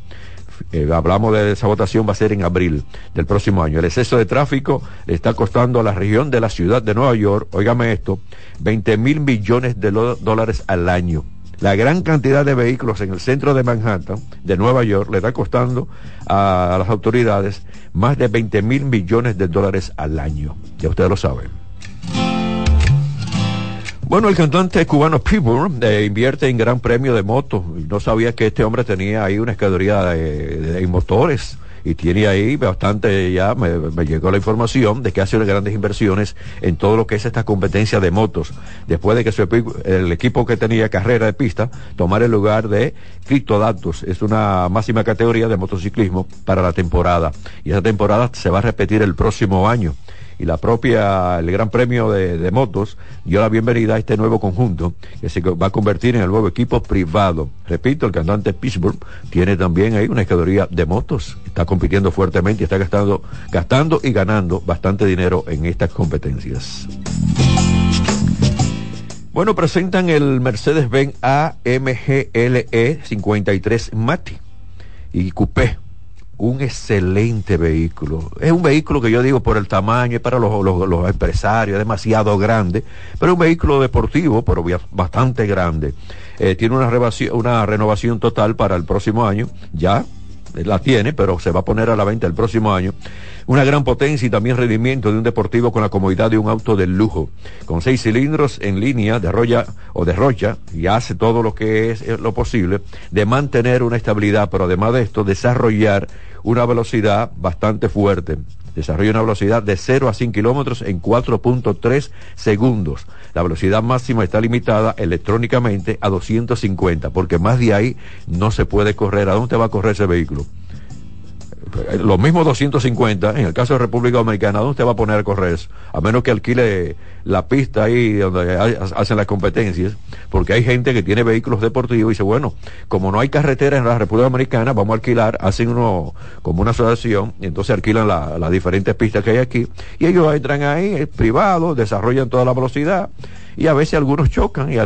Eh, hablamos de esa votación, va a ser en abril del próximo año. El exceso de tráfico le está costando a la región de la ciudad de Nueva York, óigame esto, 20 mil millones de dólares al año. La gran cantidad de vehículos en el centro de Manhattan, de Nueva York, le está costando a, las autoridades más de 20 mil millones de dólares al año. Ya ustedes lo saben. Bueno, el cantante cubano Pitbull eh, invierte en gran premio de motos. No sabía que este hombre tenía ahí una escadería de, motores y tiene ahí bastante, ya me, llegó la información de que hace grandes inversiones en todo lo que es esta competencia de motos, después de que su, el equipo que tenía carrera de pista tomara el lugar de Criptodactus, es una máxima categoría de motociclismo para la temporada, y esa temporada se va a repetir el próximo año y la propia, el Gran Premio de, Motos dio la bienvenida a este nuevo conjunto que se va a convertir en el nuevo equipo privado. Repito, el cantante Pittsburgh tiene también ahí una escadería de motos, está compitiendo fuertemente y está gastando, gastando y ganando bastante dinero en estas competencias. Bueno, presentan el Mercedes-Benz AMGLE 53 Mati y Coupé un excelente vehículo. Es un vehículo que yo digo por el tamaño, es para los, los, empresarios, es demasiado grande, pero es un vehículo deportivo, pero bastante grande. Eh, tiene una, una renovación total para el próximo año, ya la tiene, pero se va a poner a la venta el próximo año. Una gran potencia y también rendimiento de un deportivo con la comodidad de un auto de lujo. Con seis cilindros en línea de roya o de rocha y hace todo lo que es eh, lo posible de mantener una estabilidad, pero además de esto, desarrollar una velocidad bastante fuerte. Desarrolla una velocidad de 0 a 100 kilómetros en 4.3 segundos. La velocidad máxima está limitada electrónicamente a 250, porque más de ahí no se puede correr. ¿A dónde va a correr ese vehículo? Los mismos 250, en el caso de República Dominicana, ¿dónde usted va a poner a correr? A menos que alquile la pista ahí donde hacen las competencias, porque hay gente que tiene vehículos deportivos y dice, bueno, como no hay carretera en la República Dominicana, vamos a alquilar, hacen uno como una asociación, y entonces alquilan las diferentes pistas que hay aquí, y ellos entran ahí, privados, desarrollan toda la velocidad, y a veces algunos chocan y,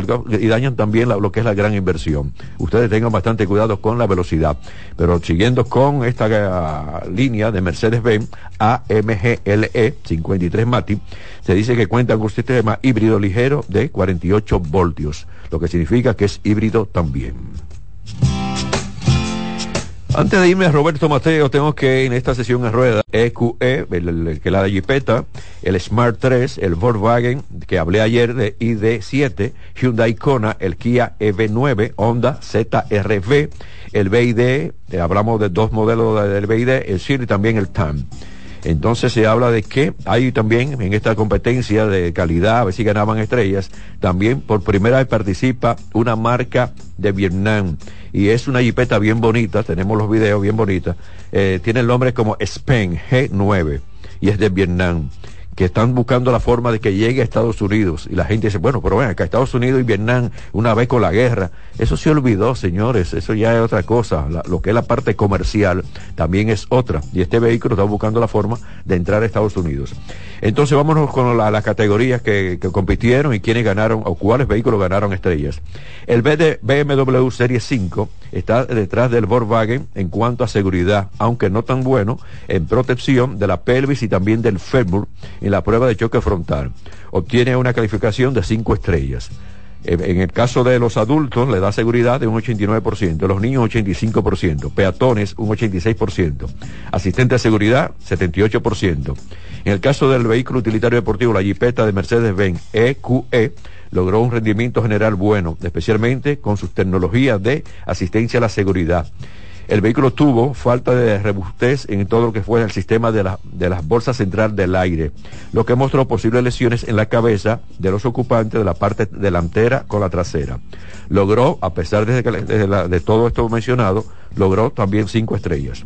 dañan también lo que es la gran inversión. Ustedes tengan bastante cuidado con la velocidad. Pero siguiendo con esta uh, línea de Mercedes-Benz AMGLE 53 Mati, se dice que cuenta con un sistema híbrido ligero de 48 voltios, lo que significa que es híbrido también. Antes de irme a Roberto Mateo, tengo que en esta sesión en rueda EQE, e, el, que la de Jeepeta, el Smart 3, el Volkswagen, que hablé ayer de ID7, Hyundai Kona, el Kia EV9, Honda ZRV, el BID, eh, hablamos de dos modelos del BID, el CIR y también el TAM. Entonces se habla de que hay también en esta competencia de calidad, a ver si ganaban estrellas, también por primera vez participa una marca de Vietnam y es una jipeta bien bonita, tenemos los videos bien bonitas, eh, tiene el nombre como Spen G9 y es de Vietnam que están buscando la forma de que llegue a Estados Unidos. Y la gente dice, bueno, pero ven acá, Estados Unidos y Vietnam, una vez con la guerra. Eso se olvidó, señores, eso ya es otra cosa. lo que es la parte comercial también es otra. Y este vehículo está buscando la forma de entrar a Estados Unidos. Entonces vámonos con las categorías que, compitieron y quiénes ganaron o cuáles vehículos ganaron estrellas. El BMW Serie 5 está detrás del Volkswagen en cuanto a seguridad, aunque no tan bueno en protección de la pelvis y también del fémur en la prueba de choque frontal. Obtiene una calificación de 5 estrellas. En el caso de los adultos le da seguridad de un 89%, los niños 85%, peatones un 86%, asistente de seguridad 78%. En el caso del vehículo utilitario deportivo, la Jeepeta de Mercedes-Benz EQE e, logró un rendimiento general bueno, especialmente con sus tecnologías de asistencia a la seguridad. El vehículo tuvo falta de robustez en todo lo que fue el sistema de, la, las bolsas central del aire, lo que mostró posibles lesiones en la cabeza de los ocupantes de la parte delantera con la trasera. Logró, a pesar de, de todo esto mencionado, logró también cinco estrellas.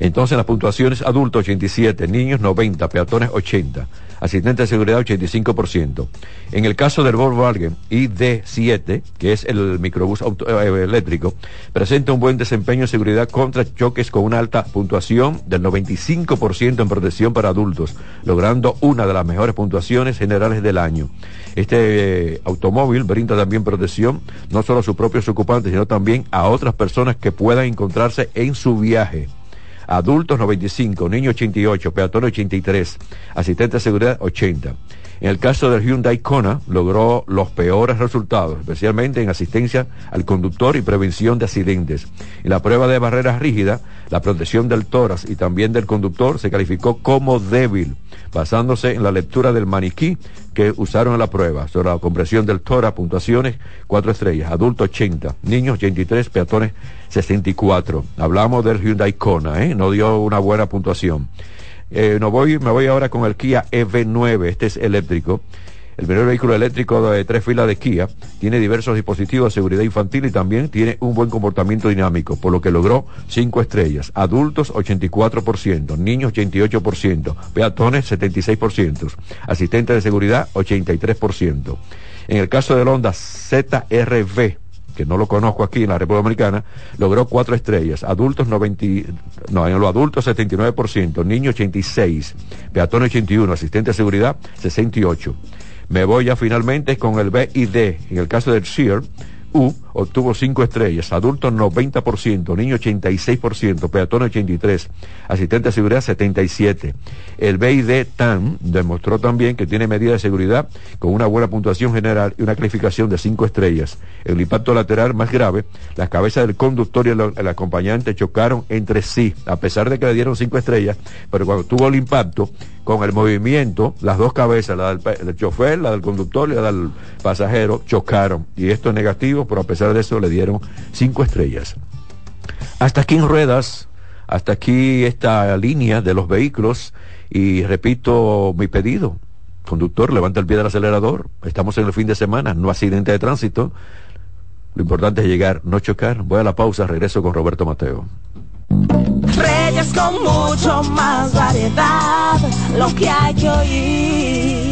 Entonces las puntuaciones adultos 87, niños 90, peatones 80, asistente de seguridad 85%. En el caso del Volkswagen ID7, que es el microbús auto, eh, eléctrico, presenta un buen desempeño en seguridad contra choques con una alta puntuación del 95% en protección para adultos, logrando una de las mejores puntuaciones generales del año. Este eh, automóvil brinda también protección no solo a sus propios ocupantes, sino también a otras personas que puedan encontrarse en su viaje adultos 95, niños 88, peatones 83, asistente de seguridad 80. En el caso del Hyundai Kona, logró los peores resultados, especialmente en asistencia al conductor y prevención de accidentes. En la prueba de barreras rígidas, la protección del tórax y también del conductor se calificó como débil, basándose en la lectura del maniquí que usaron en la prueba. Sobre la compresión del tórax, puntuaciones, 4 estrellas, adultos 80, niños 83, peatones 64. Hablamos del Hyundai Kona, ¿eh? no dio una buena puntuación. Eh, no voy, me voy ahora con el Kia EV9, este es eléctrico. El primer vehículo eléctrico de tres filas de Kia tiene diversos dispositivos de seguridad infantil y también tiene un buen comportamiento dinámico, por lo que logró cinco estrellas. Adultos 84%, niños 88%, peatones 76%, asistentes de seguridad 83%. En el caso del Honda ZRV, que no lo conozco aquí en la República Dominicana, logró cuatro estrellas. Adultos 90, no, en los adultos 79%, niños 86, peatones 81, asistente de seguridad 68. Me voy ya finalmente con el BID. En el caso del SEAR, U obtuvo 5 estrellas, adultos 90%, niños 86%, peatones 83, asistente de seguridad 77. El BID TAN demostró también que tiene medidas de seguridad con una buena puntuación general y una calificación de 5 estrellas. El impacto lateral más grave, las cabezas del conductor y el, el acompañante chocaron entre sí, a pesar de que le dieron 5 estrellas, pero cuando tuvo el impacto, con el movimiento, las dos cabezas, la del, del chofer, la del conductor y la del pasajero, chocaron. Y esto es negativo, pero a pesar de eso le dieron cinco estrellas. Hasta aquí en ruedas, hasta aquí esta línea de los vehículos y repito mi pedido. Conductor, levanta el pie del acelerador. Estamos en el fin de semana, no accidente de tránsito. Lo importante es llegar, no chocar. Voy a la pausa, regreso con Roberto Mateo. Reyes con mucho más variedad, lo que hay que oír.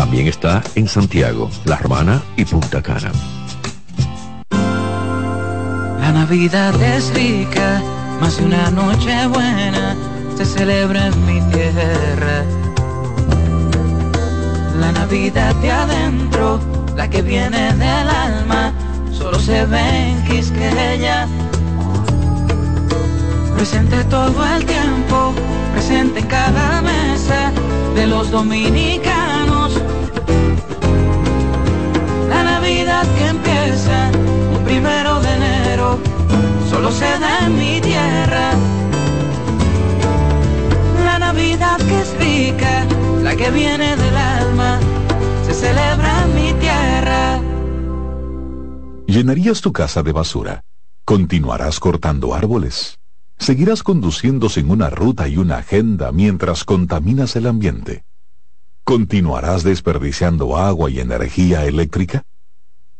También está en Santiago, La Romana y Punta Cana. La Navidad es rica, más de una noche buena se celebra en mi tierra. La Navidad de adentro, la que viene del alma, solo se ve en Quisqueya. Presente todo el tiempo, presente en cada mesa de los dominicanos. Que empieza un primero de enero, solo se da en mi tierra. La Navidad que es rica, la que viene del alma, se celebra en mi tierra. ¿Llenarías tu casa de basura? ¿Continuarás cortando árboles? ¿Seguirás conduciendo sin una ruta y una agenda mientras contaminas el ambiente? ¿Continuarás desperdiciando agua y energía eléctrica?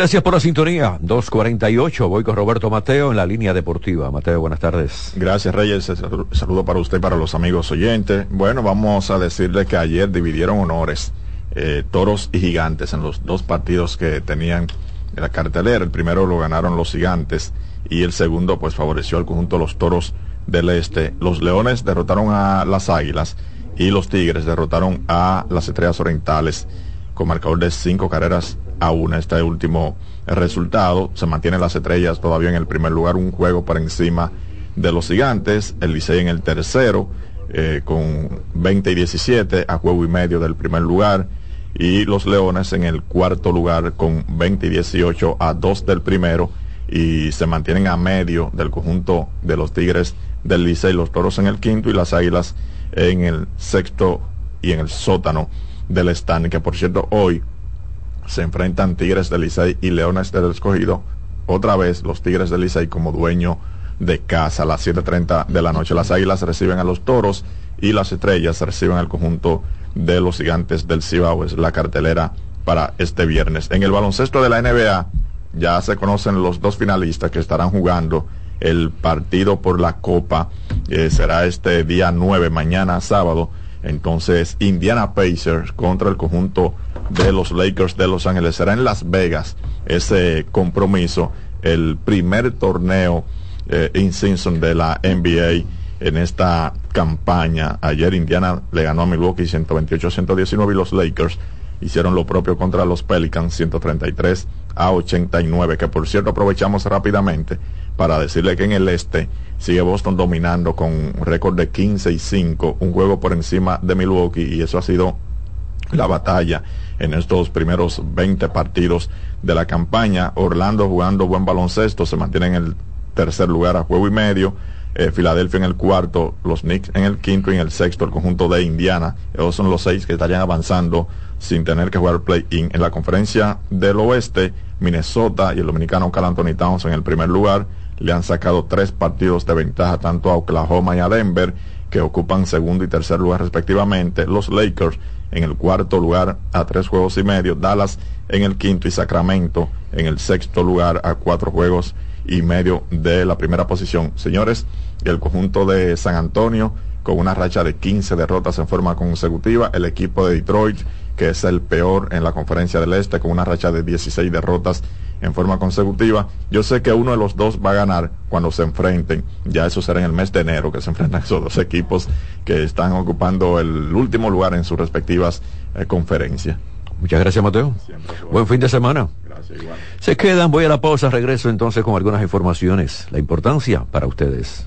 Gracias por la sintonía. 248. Voy con Roberto Mateo en la línea deportiva. Mateo, buenas tardes. Gracias, Reyes. Saludo para usted para los amigos oyentes. Bueno, vamos a decirle que ayer dividieron honores eh, toros y gigantes en los dos partidos que tenían en la cartelera. El primero lo ganaron los gigantes y el segundo pues favoreció al conjunto de los toros del este. Los leones derrotaron a las águilas y los tigres derrotaron a las estrellas orientales con marcador de cinco carreras a una. Este último resultado se mantienen las estrellas todavía en el primer lugar, un juego por encima de los gigantes, el Licey en el tercero, eh, con 20 y 17 a juego y medio del primer lugar, y los Leones en el cuarto lugar con 20 y 18 a 2 del primero, y se mantienen a medio del conjunto de los Tigres del Licey, los Toros en el quinto y las Águilas en el sexto y en el sótano del stand, que por cierto hoy se enfrentan Tigres del Licey y Leones del Escogido. Otra vez los Tigres del Licey como dueño de casa a las 7.30 de la noche. Las Águilas reciben a los Toros y las Estrellas reciben al conjunto de los Gigantes del Cibao. Es la cartelera para este viernes. En el baloncesto de la NBA ya se conocen los dos finalistas que estarán jugando el partido por la Copa. Eh, será este día 9, mañana sábado. Entonces, Indiana Pacers contra el conjunto de los Lakers de Los Ángeles. Será en Las Vegas ese compromiso, el primer torneo eh, in season de la NBA en esta campaña. Ayer Indiana le ganó a Milwaukee 128-119 y los Lakers hicieron lo propio contra los Pelicans 133 a 89, que por cierto aprovechamos rápidamente para decirle que en el este sigue Boston dominando con un récord de 15 y 5, un juego por encima de Milwaukee y eso ha sido la batalla en estos primeros 20 partidos de la campaña. Orlando jugando buen baloncesto, se mantiene en el tercer lugar a juego y medio. Eh, Filadelfia en el cuarto, los Knicks en el quinto y en el sexto el conjunto de Indiana. Esos son los seis que estarían avanzando sin tener que jugar play-in. En la conferencia del oeste, Minnesota y el dominicano Cal Anthony Towns en el primer lugar. Le han sacado tres partidos de ventaja tanto a Oklahoma y a Denver, que ocupan segundo y tercer lugar respectivamente. Los Lakers en el cuarto lugar a tres juegos y medio. Dallas en el quinto y Sacramento en el sexto lugar a cuatro juegos y medio de la primera posición. Señores, el conjunto de San Antonio con una racha de 15 derrotas en forma consecutiva. El equipo de Detroit, que es el peor en la conferencia del Este, con una racha de 16 derrotas en forma consecutiva. Yo sé que uno de los dos va a ganar cuando se enfrenten. Ya eso será en el mes de enero que se enfrentan esos dos equipos que están ocupando el último lugar en sus respectivas eh, conferencias. Muchas gracias, Mateo. Buen fin de semana. Se quedan, voy a la pausa, regreso entonces con algunas informaciones. La importancia para ustedes.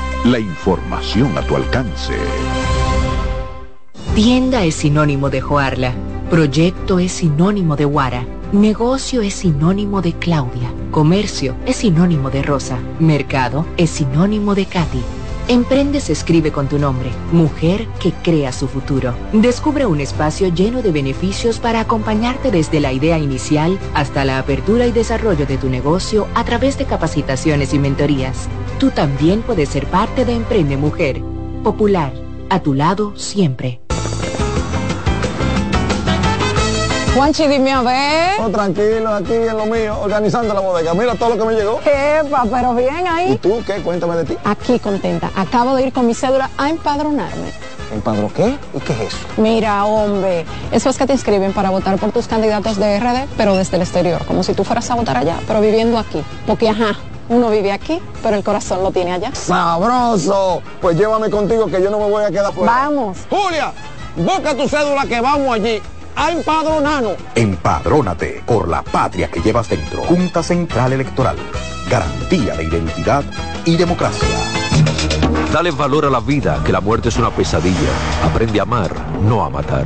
La información a tu alcance. Tienda es sinónimo de Joarla. Proyecto es sinónimo de Guara. Negocio es sinónimo de Claudia. Comercio es sinónimo de Rosa. Mercado es sinónimo de Katy. Emprende se escribe con tu nombre, mujer que crea su futuro. Descubre un espacio lleno de beneficios para acompañarte desde la idea inicial hasta la apertura y desarrollo de tu negocio a través de capacitaciones y mentorías. Tú también puedes ser parte de Emprende Mujer. Popular, a tu lado siempre. Juanchi, dime a ver. Oh, tranquilo, aquí en lo mío, organizando la bodega. Mira todo lo que me llegó. Epa, pero bien ahí. ¿Y tú qué? Cuéntame de ti. Aquí contenta. Acabo de ir con mi cédula a empadronarme. ¿Empadro qué? ¿Y qué es eso? Mira, hombre, eso es que te inscriben para votar por tus candidatos de RD, pero desde el exterior, como si tú fueras a votar allá, pero viviendo aquí. Porque, ajá, uno vive aquí, pero el corazón lo tiene allá. ¡Sabroso! Pues llévame contigo que yo no me voy a quedar fuera. Vamos. Julia, busca tu cédula que vamos allí a empadronarnos. Empadrónate por la patria que llevas dentro. Junta Central Electoral. Garantía de identidad y democracia. Dale valor a la vida, que la muerte es una pesadilla. Aprende a amar, no a matar.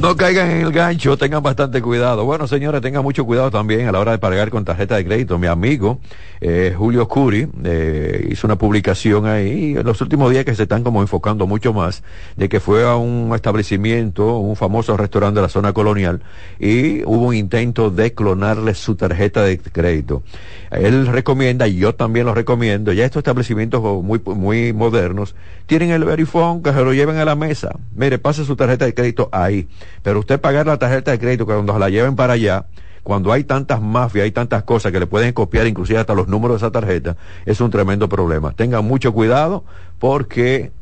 No caigan en el gancho, tengan bastante cuidado. Bueno, señores, tengan mucho cuidado también a la hora de pagar con tarjeta de crédito. Mi amigo eh, Julio Curi eh, hizo una publicación ahí en los últimos días que se están como enfocando mucho más de que fue a un establecimiento, un famoso restaurante de la zona colonial y hubo un intento de clonarle su tarjeta de crédito. Él recomienda, y yo también lo recomiendo, ya estos establecimientos muy, muy modernos tienen el verifone que se lo lleven a la mesa. Mire, pase su tarjeta de crédito ahí. Pero usted pagar la tarjeta de crédito cuando la lleven para allá, cuando hay tantas mafias, hay tantas cosas que le pueden copiar inclusive hasta los números de esa tarjeta, es un tremendo problema. Tengan mucho cuidado porque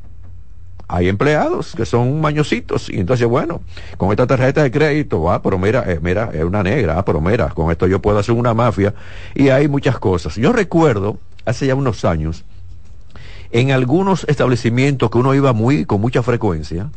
hay empleados que son mañositos y entonces bueno con esta tarjeta de crédito ah pero mira eh, mira es una negra ah pero mira con esto yo puedo hacer una mafia y hay muchas cosas yo recuerdo hace ya unos años en algunos establecimientos que uno iba muy con mucha frecuencia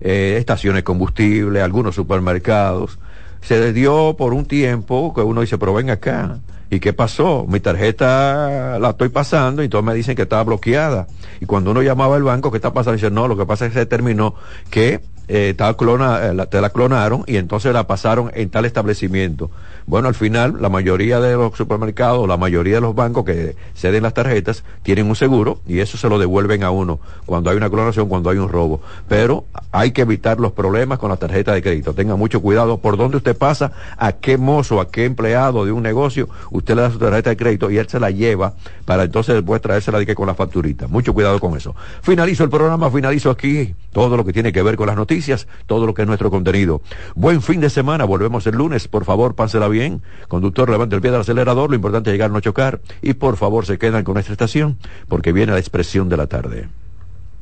eh, estaciones de combustible algunos supermercados se dio por un tiempo que uno dice pero ven acá ¿Y qué pasó? Mi tarjeta la estoy pasando y todos me dicen que estaba bloqueada. Y cuando uno llamaba al banco, ¿qué está pasando? Dice, no, lo que pasa es que se determinó que eh, clona, eh, te la clonaron y entonces la pasaron en tal establecimiento. Bueno, al final, la mayoría de los supermercados, la mayoría de los bancos que ceden las tarjetas, tienen un seguro y eso se lo devuelven a uno cuando hay una clonación, cuando hay un robo. Pero hay que evitar los problemas con la tarjeta de crédito. Tenga mucho cuidado por dónde usted pasa, a qué mozo, a qué empleado de un negocio, usted le da su tarjeta de crédito y él se la lleva para entonces después traérsela con la facturita. Mucho cuidado con eso. Finalizo el programa, finalizo aquí todo lo que tiene que ver con las noticias, todo lo que es nuestro contenido. Buen fin de semana, volvemos el lunes, por favor, pásela bien. Conductor, levante el pie del acelerador. Lo importante es llegar, no chocar. Y por favor, se quedan con esta estación porque viene la expresión de la tarde.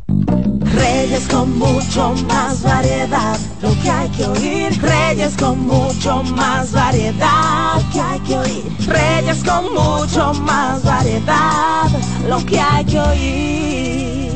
Reyes con mucho más variedad, lo que hay que oír. Reyes con mucho más variedad, lo que hay que oír. Reyes con mucho más variedad, lo que hay que oír.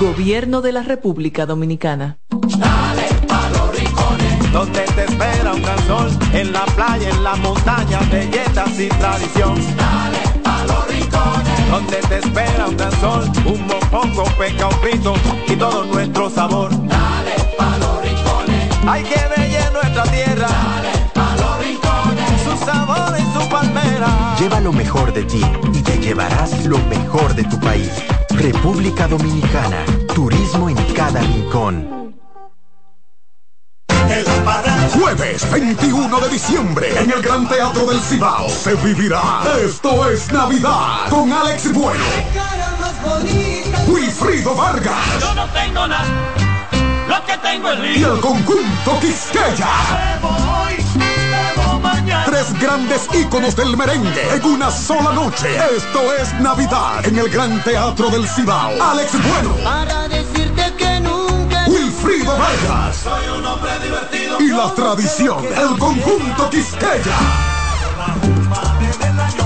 Gobierno de la República Dominicana. Dale pa los rincones, donde te espera un gran sol, en la playa, en la montaña, belletas y tradición. Dale pa los rincones, donde te espera un gran sol, un mopongo, peca, un frito y todo nuestro sabor. Lleva lo mejor de ti y te llevarás lo mejor de tu país. República Dominicana. Turismo en cada rincón. Jueves 21 de diciembre en el Gran Teatro del Cibao se vivirá Esto es Navidad con Alex Bueno, Wilfrido Vargas Yo no tengo nada, lo que tengo es y el conjunto Quisqueya. Tres grandes íconos del merengue en una sola noche. Esto es Navidad en el Gran Teatro del Cibao. Alex Bueno. Para decirte que nunca. Wilfrido Vargas. Soy un hombre divertido. Y la tradición, el conjunto Quisqueya.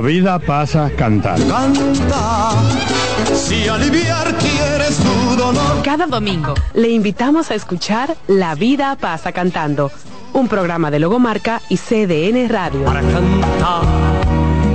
La vida pasa cantando. Canta, si aliviar quieres tu dolor. Cada domingo le invitamos a escuchar La vida pasa cantando, un programa de Logomarca y CDN Radio. Para cantar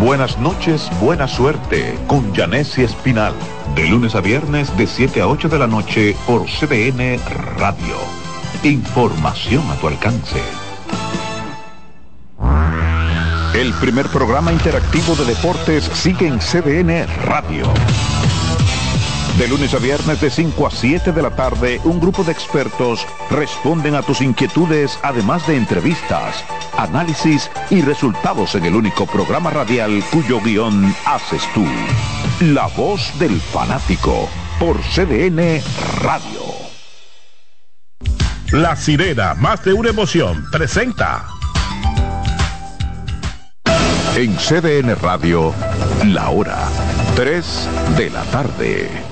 Buenas noches, buena suerte con Janessi Espinal. De lunes a viernes de 7 a 8 de la noche por CDN Radio. Información a tu alcance. El primer programa interactivo de deportes sigue en CDN Radio. De lunes a viernes de 5 a 7 de la tarde, un grupo de expertos responden a tus inquietudes, además de entrevistas, análisis y resultados en el único programa radial cuyo guion haces tú. La voz del fanático por CDN Radio. La sirena, más de una emoción, presenta. En CDN Radio, la hora 3 de la tarde.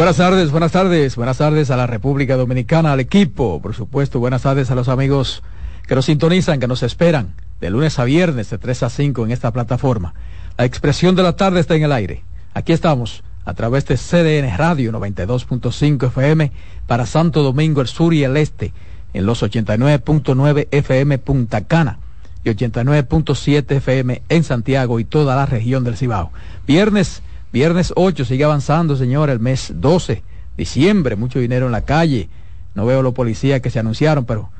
Buenas tardes, buenas tardes, buenas tardes a la República Dominicana, al equipo, por supuesto, buenas tardes a los amigos que nos sintonizan, que nos esperan de lunes a viernes de 3 a 5 en esta plataforma. La expresión de la tarde está en el aire. Aquí estamos a través de CDN Radio 92.5 FM para Santo Domingo, el sur y el este, en los 89.9 FM Punta Cana y 89.7 FM en Santiago y toda la región del Cibao. Viernes Viernes 8 sigue avanzando, señor, el mes 12, diciembre, mucho dinero en la calle. No veo los policías que se anunciaron, pero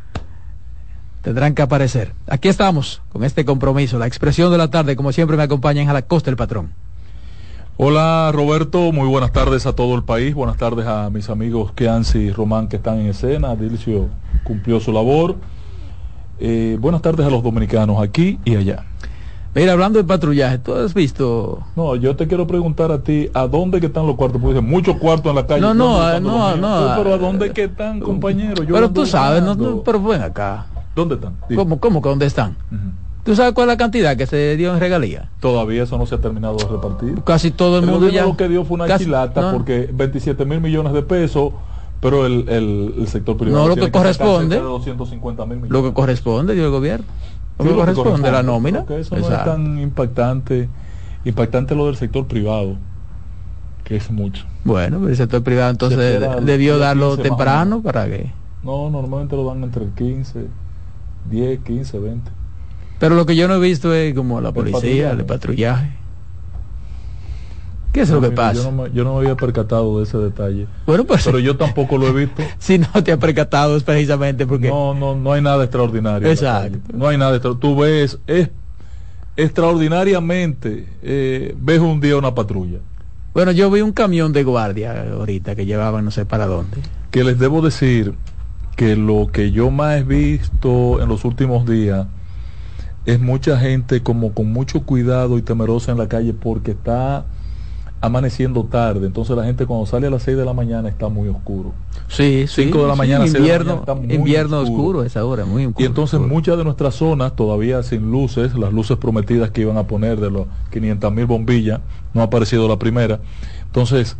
tendrán que aparecer. Aquí estamos con este compromiso. La expresión de la tarde, como siempre, me acompañan a la costa el patrón. Hola Roberto, muy buenas tardes a todo el país, buenas tardes a mis amigos Keansi y Román que están en escena, Dilcio cumplió su labor, eh, buenas tardes a los dominicanos aquí y allá. Mira, hablando de patrullaje, ¿tú has visto? No, yo te quiero preguntar a ti, ¿a dónde que están los cuartos? Porque dicen, muchos cuartos en la calle. No, no, ah, no, no. pero ¿a dónde que están, compañeros? pero tú sabes, no, pero ven acá. ¿Dónde están? ¿Cómo, cómo que dónde están? ¿Tú sabes cuál es la cantidad que se dio en regalía? Todavía eso no se ha terminado de repartir. Casi todo el mundo el ya. Lo que dio fue una casi, chilata no. porque 27 mil millones de pesos, pero el, el, el sector privado. No, lo tiene que corresponde. sacar cerca de 250 mil millones. Lo que corresponde, dio el gobierno. Lo que corresponde, la nómina. Eso no es Exacto. tan impactante. Impactante lo del sector privado, que es mucho. Bueno, el sector privado entonces Se debió 10, darlo 15 más o temprano para que. No, normalmente lo dan entre el 15, 10, 15, 20. Pero lo que yo no he visto es como la policía, patrullaje. el patrullaje. ¿Qué es lo que mira, pasa? Yo no, me, yo no me había percatado de ese detalle. Bueno, pues Pero yo tampoco lo he visto. *laughs* si no te has percatado es precisamente porque No, no, no hay nada extraordinario. Exacto. No hay nada extraordinario. Tú ves, es extraordinariamente, eh, ves un día una patrulla. bueno, yo vi un camión de guardia ahorita que llevaban no sé para dónde. Que les debo decir que lo que yo más he visto en los últimos días es mucha gente como con mucho cuidado y temerosa en la calle porque está amaneciendo tarde. Entonces la gente cuando sale a las 6 de la mañana está muy oscuro. Sí, sí. 5 de la sí, mañana, seis de la invierno, mañana, está muy invierno oscuro. oscuro. esa hora, muy oscuro. Y entonces muchas de nuestras zonas todavía sin luces, las luces prometidas que iban a poner de los 500 mil bombillas, no ha aparecido la primera. Entonces,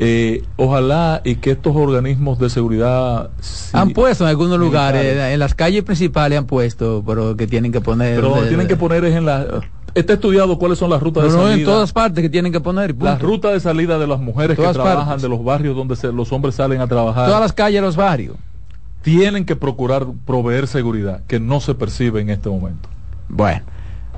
eh, ojalá y que estos organismos de seguridad... sí- han puesto en algunos lugares, en las calles principales han puesto, pero que tienen que poner. pero tienen que poner es en la... Está estudiado cuáles son las rutas No, de no, salida. en todas partes que tienen que poner. las rutas de salida de las mujeres que trabajan, partes. de los barrios donde se- los hombres salen a trabajar. Todas las calles, los barrios. Tienen que procurar proveer seguridad, que no se percibe en este momento. Bueno,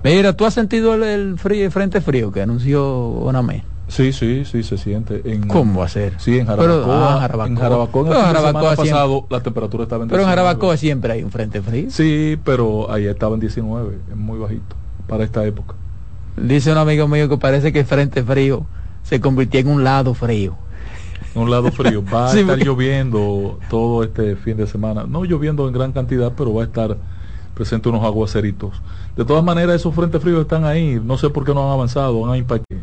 mira, ¿tú has sentido el, el frío, el frente frío que anunció Onamé? Sí, sí, sí, se siente. En, ¿Cómo va a ser? Sí, en Pero, Jarabacoa. ah, Jarabacoa. En Jarabacoa, en Pero de Jarabacoa siempre- pasado, la temperatura estaba en Pero en 19. Jarabacoa siempre hay un frente frío. Sí, pero ahí estaba en 19, es muy bajito para esta época. Dice un amigo mío que parece que el frente frío se convirtió en un lado frío. Un lado frío. Va a *laughs* Sí, estar porque- lloviendo todo este fin de semana. No lloviendo en gran cantidad, pero va a estar presente unos aguaceritos. De todas maneras, esos frentes fríos están ahí. No sé por qué no han avanzado, han impactado.